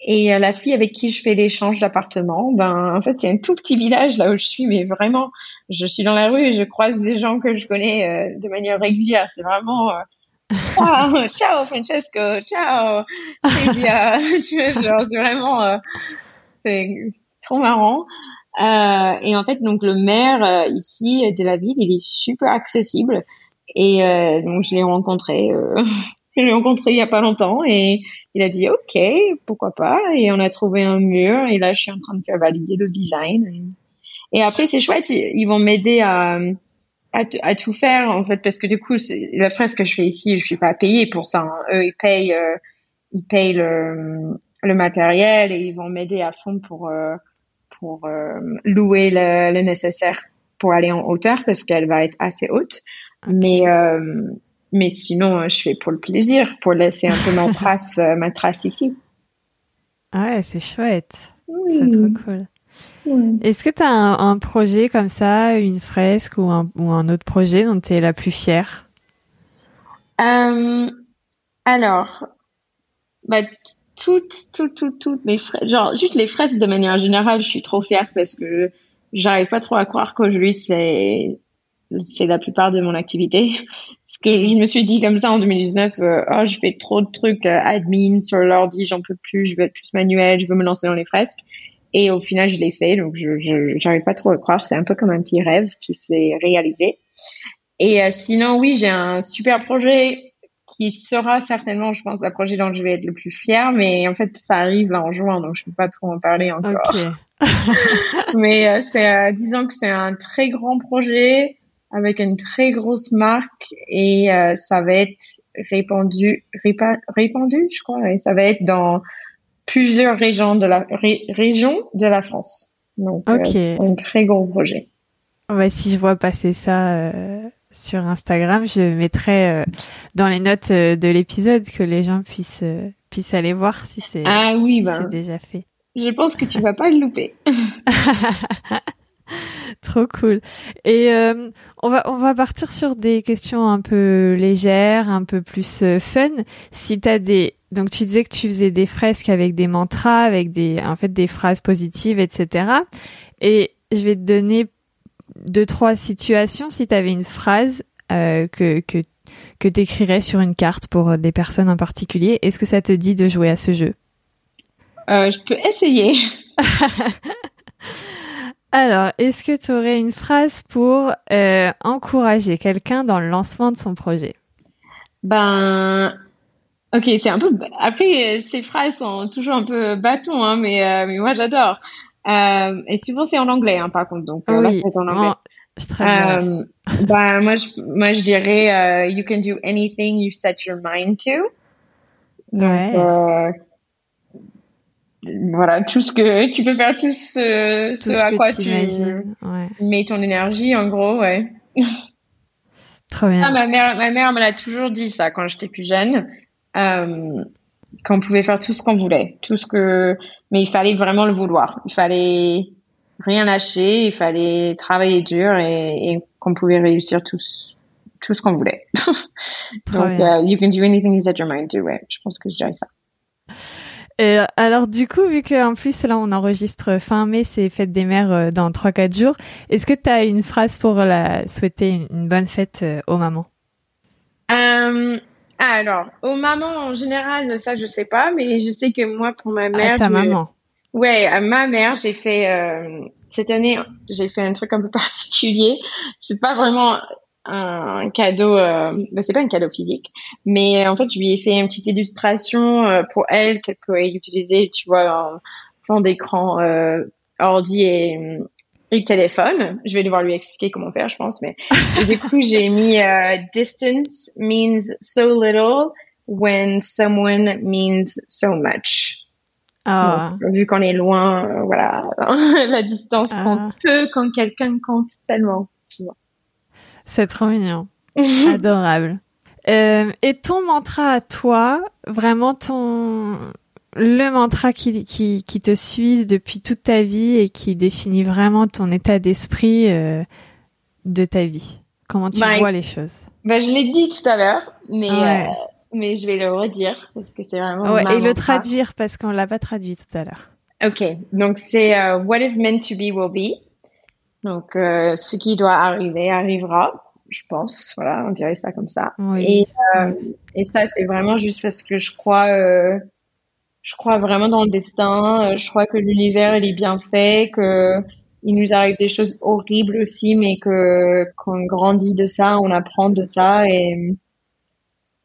et euh, la fille avec qui je fais l'échange d'appartements, ben en fait c'est un tout petit village là où je suis, mais vraiment je suis dans la rue et je croise des gens que je connais euh, de manière régulière. C'est vraiment euh, ah, ciao Francesco, ciao Silvia, tu vois, c'est vraiment c'est trop marrant. et en fait donc le maire ici de la ville, il est super accessible et donc je l'ai rencontré je l'ai rencontré il y a pas longtemps et il a dit OK, pourquoi pas et on a trouvé un mur et là je suis en train de faire valider le design et, après c'est chouette, ils vont m'aider à, à, tout faire en fait parce que du coup la fresque que je fais ici, je suis pas payée pour ça. Hein. Eux ils payent euh, ils payent le le matériel et ils vont m'aider à fond pour pour louer le, le, nécessaire pour aller en hauteur parce qu'elle va être assez haute. Mais mais sinon, je fais pour le plaisir, pour laisser un peu ma trace ma trace ici. Ah ouais, c'est chouette. C'est trop cool. Est-ce que tu as un, projet comme ça, une fresque ou un, ou un autre projet dont tu es la plus fière? Euh, Alors, bah, toutes, toutes, toutes, toutes mes fresques, genre juste les fresques de manière générale, je suis trop fière parce que j'arrive pas trop à croire qu'aujourd'hui c'est c'est la plupart de mon activité. Parce que je me suis dit comme ça en 2019, euh, oh, je fais trop de trucs euh, admin sur l'ordi, j'en peux plus, je veux être plus manuel, je veux me lancer dans les fresques. Et au final, je l'ai fait, donc je j'arrive pas trop à croire. C'est un peu comme un petit rêve qui s'est réalisé. Et euh, sinon, oui, j'ai un super projet qui sera certainement, je pense, le projet dont je vais être le plus fier. Mais en fait, ça arrive là en juin, donc je peux pas trop en parler encore. mais c'est, disons que c'est un très grand projet avec une très grosse marque et euh, ça va être répandu, répandu, je crois, et ça va être dans plusieurs régions de la région de la France. Donc, euh, un très gros projet. Ouais, si je vois passer ça euh, sur Instagram, je mettrai dans les notes de l'épisode que les gens puissent puissent aller voir si c'est ah oui, ben, déjà fait. Je pense que tu vas pas le louper. Trop cool. Et euh, on va on va partir sur des questions un peu légères, un peu plus euh, fun. Si tu as des donc tu disais que tu faisais des fresques avec des mantras, avec des en fait des phrases positives, etc. Et je vais te donner deux trois situations. Si tu avais une phrase euh, que que que t'écrirais sur une carte pour des personnes en particulier, est-ce que ça te dit de jouer à ce jeu? Je peux essayer. Alors, est-ce que tu aurais une phrase pour euh, encourager quelqu'un dans le lancement de son projet? Ben, ok, c'est un peu. Après, ces phrases sont toujours un peu bâton, hein, mais euh, mais moi j'adore. Euh, et souvent c'est en anglais, hein, par contre, donc oui. là c'est en anglais. Ben moi je moi je dirais you can do anything you set your mind to. Donc, ouais voilà tout ce que tu peux faire tout ce, ce à quoi tu mets ton énergie en gros ouais. Trop bien. Ah, ma mère ma mère me l'a toujours dit ça quand j'étais plus jeune euh, qu'on pouvait faire tout ce qu'on voulait tout ce que mais il fallait vraiment le vouloir. Il fallait rien lâcher il fallait travailler dur et, et qu'on pouvait réussir tout tout ce qu'on voulait. Donc uh, you can do anything you set your mind to ouais je pense que je dirais ça et alors du coup, vu qu'en plus là on enregistre fin mai, c'est fête des mères euh, dans 3-4 jours, est-ce que tu as une phrase pour la souhaiter une, bonne fête euh, aux mamans? Euh, Alors, aux mamans en général, ça je sais pas, mais je sais que moi pour ma mère... À ta maman Ouais, à ma mère, j'ai fait... Euh, cette année, j'ai fait un truc un peu particulier. C'est pas vraiment un cadeau, euh, bah, c'est pas un cadeau physique, mais en fait je lui ai fait une petite illustration euh, pour elle qu'elle pourrait utiliser, tu vois, en fond d'écran, euh, ordi et, et téléphone. Je vais devoir lui expliquer comment faire, je pense, mais du coup j'ai mis euh, distance means so little when someone means so much. Ah. vu qu'on est loin, euh, voilà, la distance compte ah. peu quand quelqu'un compte tellement, tu vois. C'est trop mignon. Adorable. Euh, et ton mantra à toi, vraiment ton le mantra qui, qui, qui te suit depuis toute ta vie et qui définit vraiment ton état d'esprit euh, de ta vie. Comment tu bah, vois les choses? bah, Je l'ai dit tout à l'heure, mais, euh, mais je vais le redire parce que c'est vraiment. Ouais, et le traduire parce qu'on l'a pas traduit tout à l'heure. Ok, donc c'est euh, What is meant to be will be. Donc, euh, ce qui doit arriver arrivera, je pense. Voilà, on dirait ça comme ça. Et, euh, et ça, c'est vraiment juste parce que je crois, euh, je crois vraiment dans le destin. Euh, je crois que l'univers il est bien fait, que il nous arrive des choses horribles aussi, mais que qu'on grandit de ça, on apprend de ça et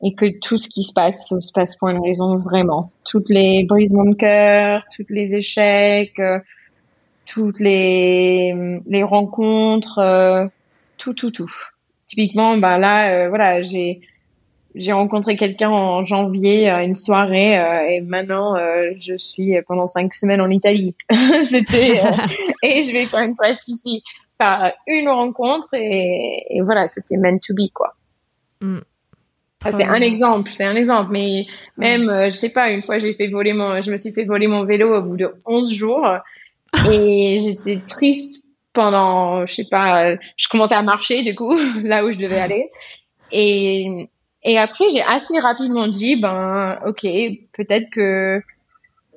et que tout ce qui se passe, se passe pour une raison vraiment. Toutes les brisements de cœur, toutes les échecs toutes les, les rencontres, euh, tout, tout, tout. Typiquement, bah là, euh, voilà, j'ai j'ai rencontré quelqu'un en janvier à une soirée et maintenant je suis pendant cinq semaines en Italie. C'était et je vais faire une presse ici par une rencontre et, et voilà, c'était meant to be quoi. Mm. c'est un exemple, c'est un exemple, mais même, je sais pas, une fois j'ai fait voler mon, je me suis fait voler mon vélo au bout de 11 jours et j'étais triste pendant, je sais pas, je commençais à marcher du coup là où je devais aller et et après j'ai assez rapidement dit ben ok peut-être que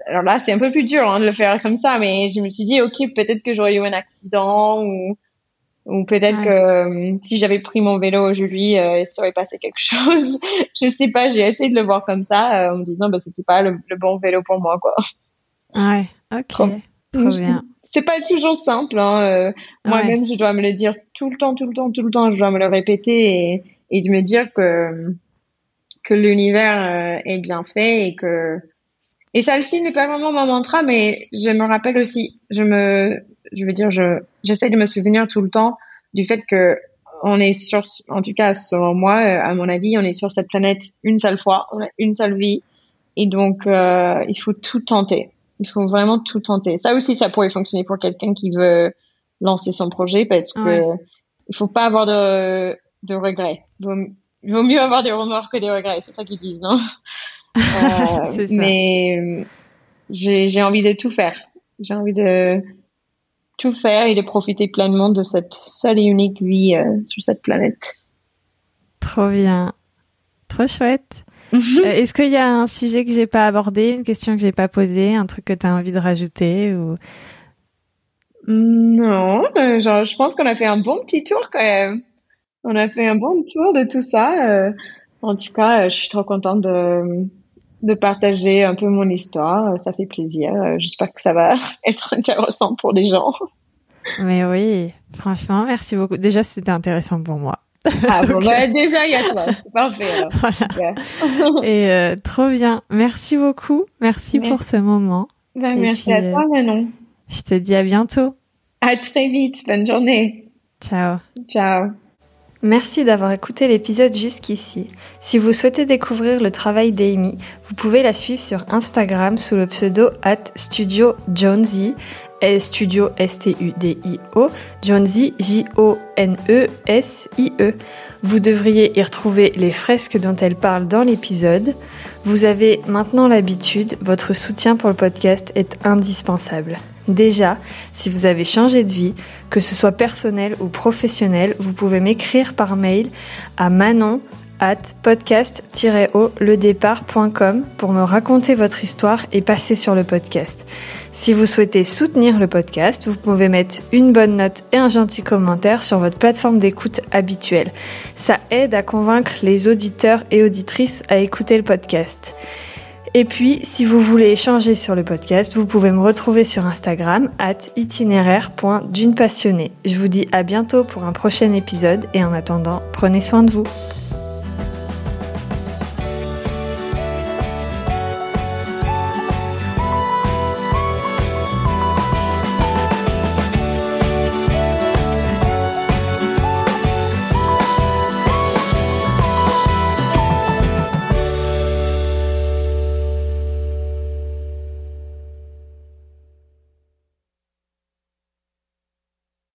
alors là c'est un peu plus dur hein, de le faire comme ça mais je me suis dit ok peut-être que j'aurais eu un accident ou ou peut-être que euh, si j'avais pris mon vélo aujourd'hui, euh, il serait passé quelque chose. je sais pas, j'ai essayé de le voir comme ça, euh, en me disant bah c'était pas le, bon vélo pour moi quoi. Ouais, ok, c'est pas toujours simple. Hein. Euh, moi-même, je dois me le dire tout le temps, tout le temps, tout le temps. Je dois me le répéter et, et de me dire que que l'univers euh, est bien fait et que et aussi n'est pas vraiment mon mantra, mais je me rappelle aussi. Je me, je veux dire, je j'essaie de me souvenir tout le temps du fait que on est sur, en tout cas selon moi, euh, à mon avis, on est sur cette planète une seule fois, on a une seule vie, et donc il faut tout tenter. Il faut vraiment tout tenter. Ça aussi, ça pourrait fonctionner pour quelqu'un qui veut lancer son projet parce que il faut pas avoir de, de regrets. Il vaut, mieux avoir des remords que des regrets. C'est ça qu'ils disent, non? euh, ça. Mais j'ai envie de tout faire. J'ai envie de tout faire et de profiter pleinement de cette seule et unique vie euh, sur cette planète. Trop bien. Trop chouette. Mhm. Euh, est-ce qu'il y a un sujet que j'ai pas abordé, une question que j'ai pas posée, un truc que tu as envie de rajouter ou? Non, euh, genre, je pense qu'on a fait un bon petit tour quand même. On a fait un bon tour de tout ça. Euh. en tout cas, je suis trop contente de, de partager un peu mon histoire. Ça fait plaisir. J'espère que ça va être intéressant pour les gens. Mais oui, franchement, merci beaucoup. Déjà, c'était intéressant pour moi. Ah bon, bah, euh, déjà, il y a toi. C'est parfait. Et euh, trop bien. Merci beaucoup. Merci, pour ce moment. Bah, merci à toi, euh, Manon. Je te dis à bientôt. À très vite. Bonne journée. Ciao. Ciao. Merci d'avoir écouté l'épisode jusqu'ici. Si vous souhaitez découvrir le travail d'Amy, vous pouvie la suivre sur Instagram sous le pseudo at Studio Jonesy Studio S-T-U-D-I-O, J-O-N-E-S-I-E. Vous devriez y retrouver les fresques dont elle parle dans l'épisode. Vous avez maintenant l'habitude, votre soutien pour le podcast est indispensable. Déjà, si vous avez changé de vie, que ce soit personnel ou professionnel, vous pouvez m'écrire par mail à manon at podcast-ledépart.com pour me raconter votre histoire et passer sur le podcast. Si vous souhaitez soutenir le podcast, vous pouvez mettre une bonne note et un gentil commentaire sur votre plateforme d'écoute habituelle. Ça aide à convaincre les auditeurs et auditrices à écouter le podcast. Et puis, si vous voulez échanger sur le podcast, vous pouvez me retrouver sur Instagram at itinéraire.d'une passionnée. Je vous dis à bientôt pour un prochain épisode et en attendant, prenez soin de vous.